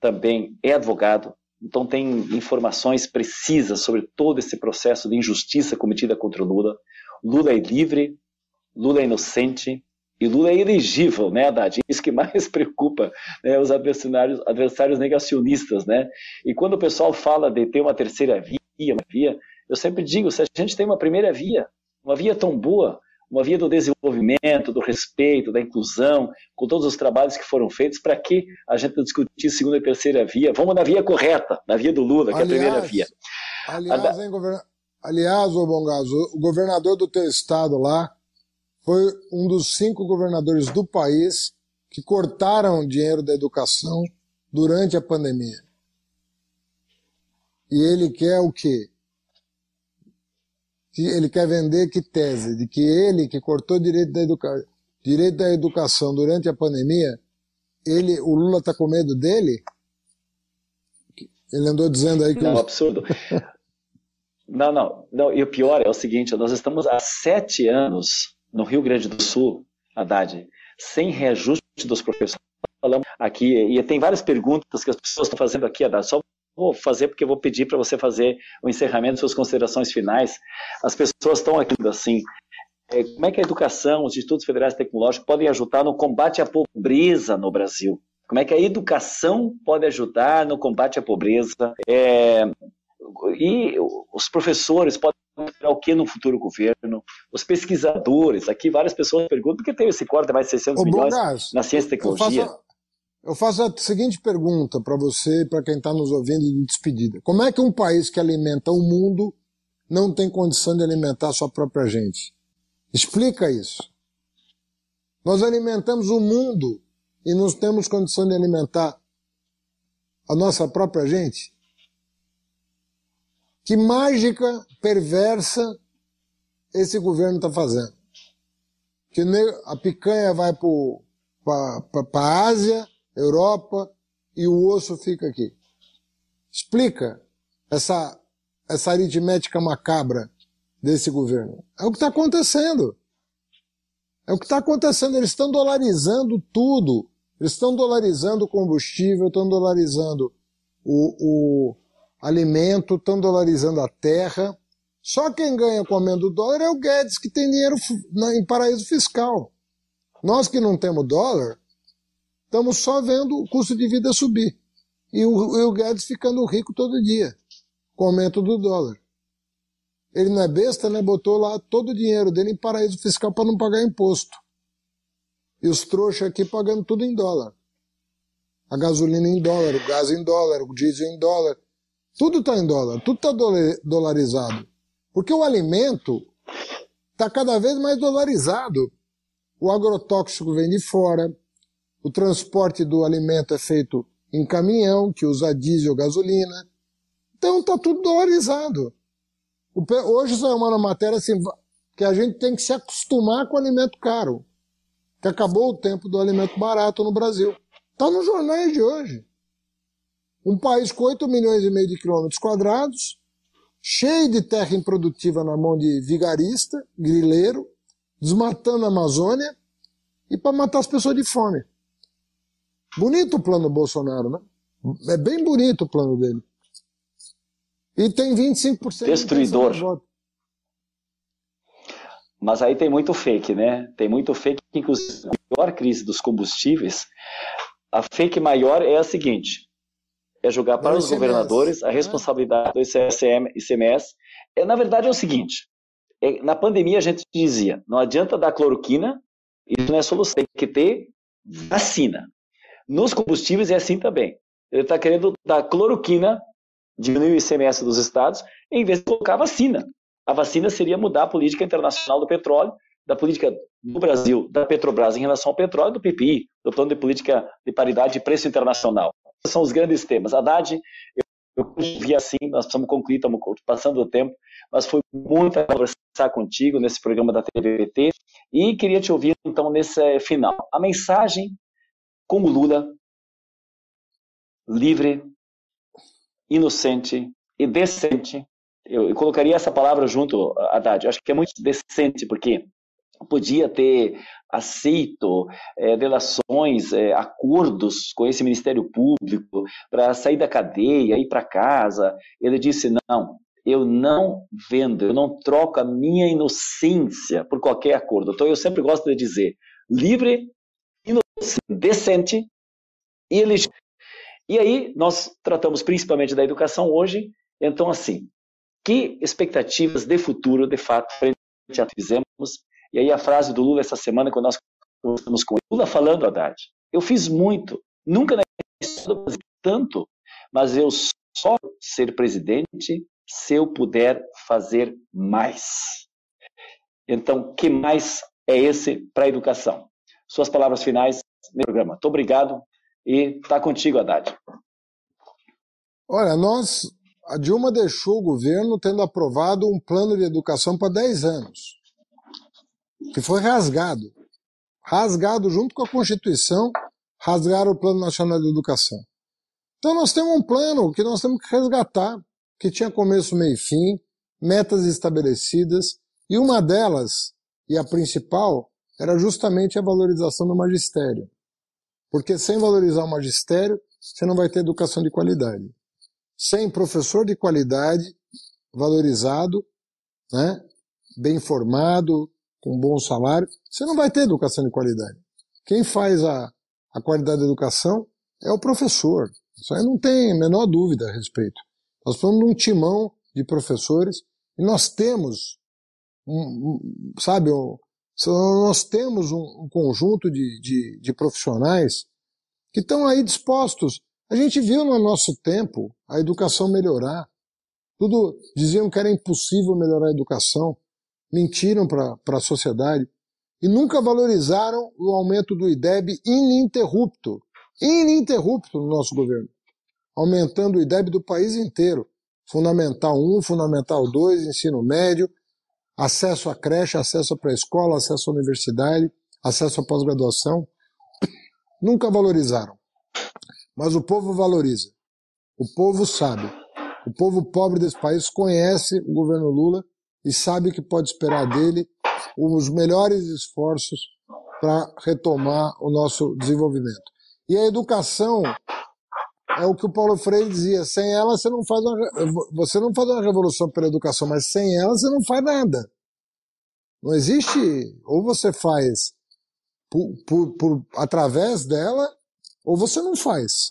também é advogado, então tem informações precisas sobre todo esse processo de injustiça cometida contra o Lula. Lula é livre, Lula é inocente, e Lula é elegível, né, Haddad? Isso que mais preocupa né, os adversários, adversários negacionistas, né? E quando o pessoal fala de ter uma terceira via, uma via, eu sempre digo, se a gente tem uma primeira via, uma via tão boa, uma via do desenvolvimento, do respeito, da inclusão, com todos os trabalhos que foram feitos, para que a gente discutir segunda e terceira via? Vamos na via correta, na via do Lula, que aliás, é a primeira via. Aliás, hein, govern... aliás, ô Bongazo, o governador do teu estado lá, foi um dos cinco governadores do país que cortaram dinheiro da educação durante a pandemia. E ele quer o quê? Ele quer vender que tese? De que ele, que cortou direito da, educa... direito da educação durante a pandemia, ele, o Lula está com medo dele? Ele andou dizendo aí que. Não, absurdo. não, não, não. E o pior é o seguinte: nós estamos há sete anos no Rio Grande do Sul, Haddad, sem reajuste dos professores. Falamos aqui, e tem várias perguntas que as pessoas estão fazendo aqui, Haddad. Só vou fazer porque vou pedir para você fazer o encerramento, suas considerações finais. As pessoas estão aqui assim. É, como é que a educação, os institutos federais tecnológicos podem ajudar no combate à pobreza no Brasil? Como é que a educação pode ajudar no combate à pobreza? É, e os professores podem o que no futuro governo? Os pesquisadores, aqui várias pessoas perguntam por que tem esse corte de mais de 600 Ô, milhões na ciência e tecnologia? Eu faço, eu faço a seguinte pergunta para você e para quem está nos ouvindo de despedida. Como é que um país que alimenta o mundo não tem condição de alimentar sua própria gente? Explica isso. Nós alimentamos o mundo e não temos condição de alimentar a nossa própria gente? Que mágica perversa esse governo está fazendo? Que a picanha vai para a Ásia, Europa e o osso fica aqui. Explica essa, essa aritmética macabra desse governo. É o que está acontecendo. É o que está acontecendo. Eles estão dolarizando tudo. Eles estão dolarizando o combustível, estão dolarizando o, o alimento, estão dolarizando a terra. Só quem ganha comendo dólar é o Guedes, que tem dinheiro em paraíso fiscal. Nós que não temos dólar, estamos só vendo o custo de vida subir. E o, e o Guedes ficando rico todo dia, com o aumento do dólar. Ele não é besta, né? Botou lá todo o dinheiro dele em paraíso fiscal para não pagar imposto. E os trouxas aqui pagando tudo em dólar. A gasolina em dólar, o gás em dólar, o diesel em dólar. Tudo está em dólar, tudo está dolarizado. Porque o alimento está cada vez mais dolarizado. O agrotóxico vem de fora, o transporte do alimento é feito em caminhão, que usa diesel gasolina. Então está tudo dolarizado. Hoje saiu uma matéria assim, que a gente tem que se acostumar com o alimento caro. Que acabou o tempo do alimento barato no Brasil. Está nos jornais de hoje. Um país com 8 milhões e meio de quilômetros quadrados, cheio de terra improdutiva na mão de vigarista, grileiro, desmatando a Amazônia e para matar as pessoas de fome. Bonito o plano Bolsonaro, né? É bem bonito o plano dele. E tem 25% Destruidor. de voto. Mas aí tem muito fake, né? Tem muito fake, inclusive a maior crise dos combustíveis. A fake maior é a seguinte: é jogar para os governadores a responsabilidade do ICSM, ICMS. É, na verdade, é o seguinte: é, na pandemia a gente dizia, não adianta dar cloroquina, isso não é solução, tem que ter vacina. Nos combustíveis é assim também. Ele está querendo dar cloroquina, diminuir o ICMS dos estados, em vez de colocar vacina. A vacina seria mudar a política internacional do petróleo, da política do Brasil, da Petrobras em relação ao petróleo, do PPI, do Plano de Política de Paridade de Preço Internacional. Esses são os grandes temas. Haddad, eu vi assim, nós precisamos concluir, estamos passando o tempo, mas foi muito conversar contigo nesse programa da TVT e queria te ouvir então nesse final. A mensagem como Lula, livre, inocente e decente. Eu, colocaria essa palavra junto, Haddad. Eu acho que é muito decente, porque podia ter aceito é, relações, é, acordos com esse Ministério Público para sair da cadeia, ir para casa. Ele disse: não, eu não vendo, eu não troco a minha inocência por qualquer acordo. Então eu sempre gosto de dizer: livre, decente e elegível. E aí nós tratamos principalmente da educação hoje, então assim, que expectativas de futuro, de fato, já fizemos? E aí a frase do Lula essa semana, quando nós conversamos com ele, Lula falando, Haddad, eu fiz muito, nunca na história tanto, mas eu só ser presidente se eu puder fazer mais. Então, que mais é esse para a educação. Suas palavras finais no programa. Muito obrigado e está contigo, Haddad. Olha, nós, a Dilma deixou o governo tendo aprovado um plano de educação para 10 anos, que foi rasgado. Rasgado junto com a Constituição, rasgaram o Plano Nacional de Educação. Então nós temos um plano que nós temos que resgatar, que tinha começo, meio e fim, metas estabelecidas, e uma delas, e a principal, era justamente a valorização do magistério. Porque sem valorizar o magistério, você não vai ter educação de qualidade. Sem professor de qualidade, valorizado, né, bem formado, com bom salário, você não vai ter educação de qualidade. Quem faz a, a qualidade da educação é o professor. Isso aí não tem a menor dúvida a respeito. Nós falamos de um timão de professores e nós temos, um, um, sabe, um, nós temos um, conjunto de, de, de profissionais que estão aí dispostos. A gente viu no nosso tempo a educação melhorar. Tudo diziam que era impossível melhorar a educação, mentiram para a sociedade e nunca valorizaram o aumento do IDEB ininterrupto, ininterrupto no nosso governo, aumentando o IDEB do país inteiro. Fundamental 1, Fundamental 2, ensino médio, acesso à creche, acesso à pré-escola, acesso à universidade, acesso à pós-graduação. Nunca valorizaram. Mas o povo valoriza. O povo sabe. O povo pobre desse país conhece o governo Lula e sabe que pode esperar dele os melhores esforços para retomar o nosso desenvolvimento. E a educação é o que o Paulo Freire dizia, sem ela você não faz uma, você não faz uma revolução pela educação, mas sem ela você não faz nada. Não existe, ou você faz por, por, por através dela, ou você não faz.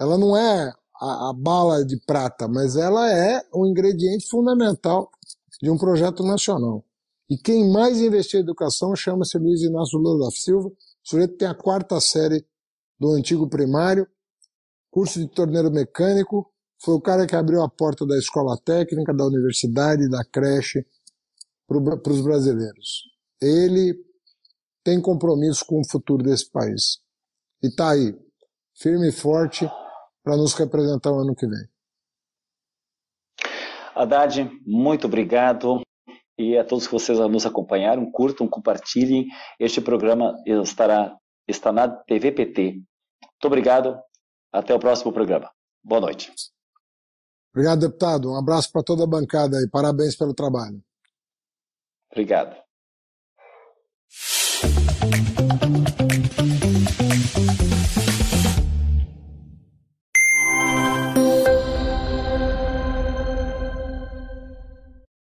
Ela não é a, a bala de prata, mas ela é um ingrediente fundamental de um projeto nacional. E quem mais investiu em educação chama-se Luiz Inácio Lula da Silva. O sujeito tem a quarta série do antigo primário, curso de torneiro mecânico, foi o cara que abriu a porta da escola técnica, da universidade, da creche para os brasileiros. Ele tem compromisso com o futuro desse país. E está aí, firme e forte, para nos representar o ano que vem. Haddad, muito obrigado. E a todos que vocês nos acompanharam, curtam, compartilhem. Este programa estará está na TVPT. Muito obrigado. Até o próximo programa. Boa noite. Obrigado, deputado. Um abraço para toda a bancada e parabéns pelo trabalho. Obrigado.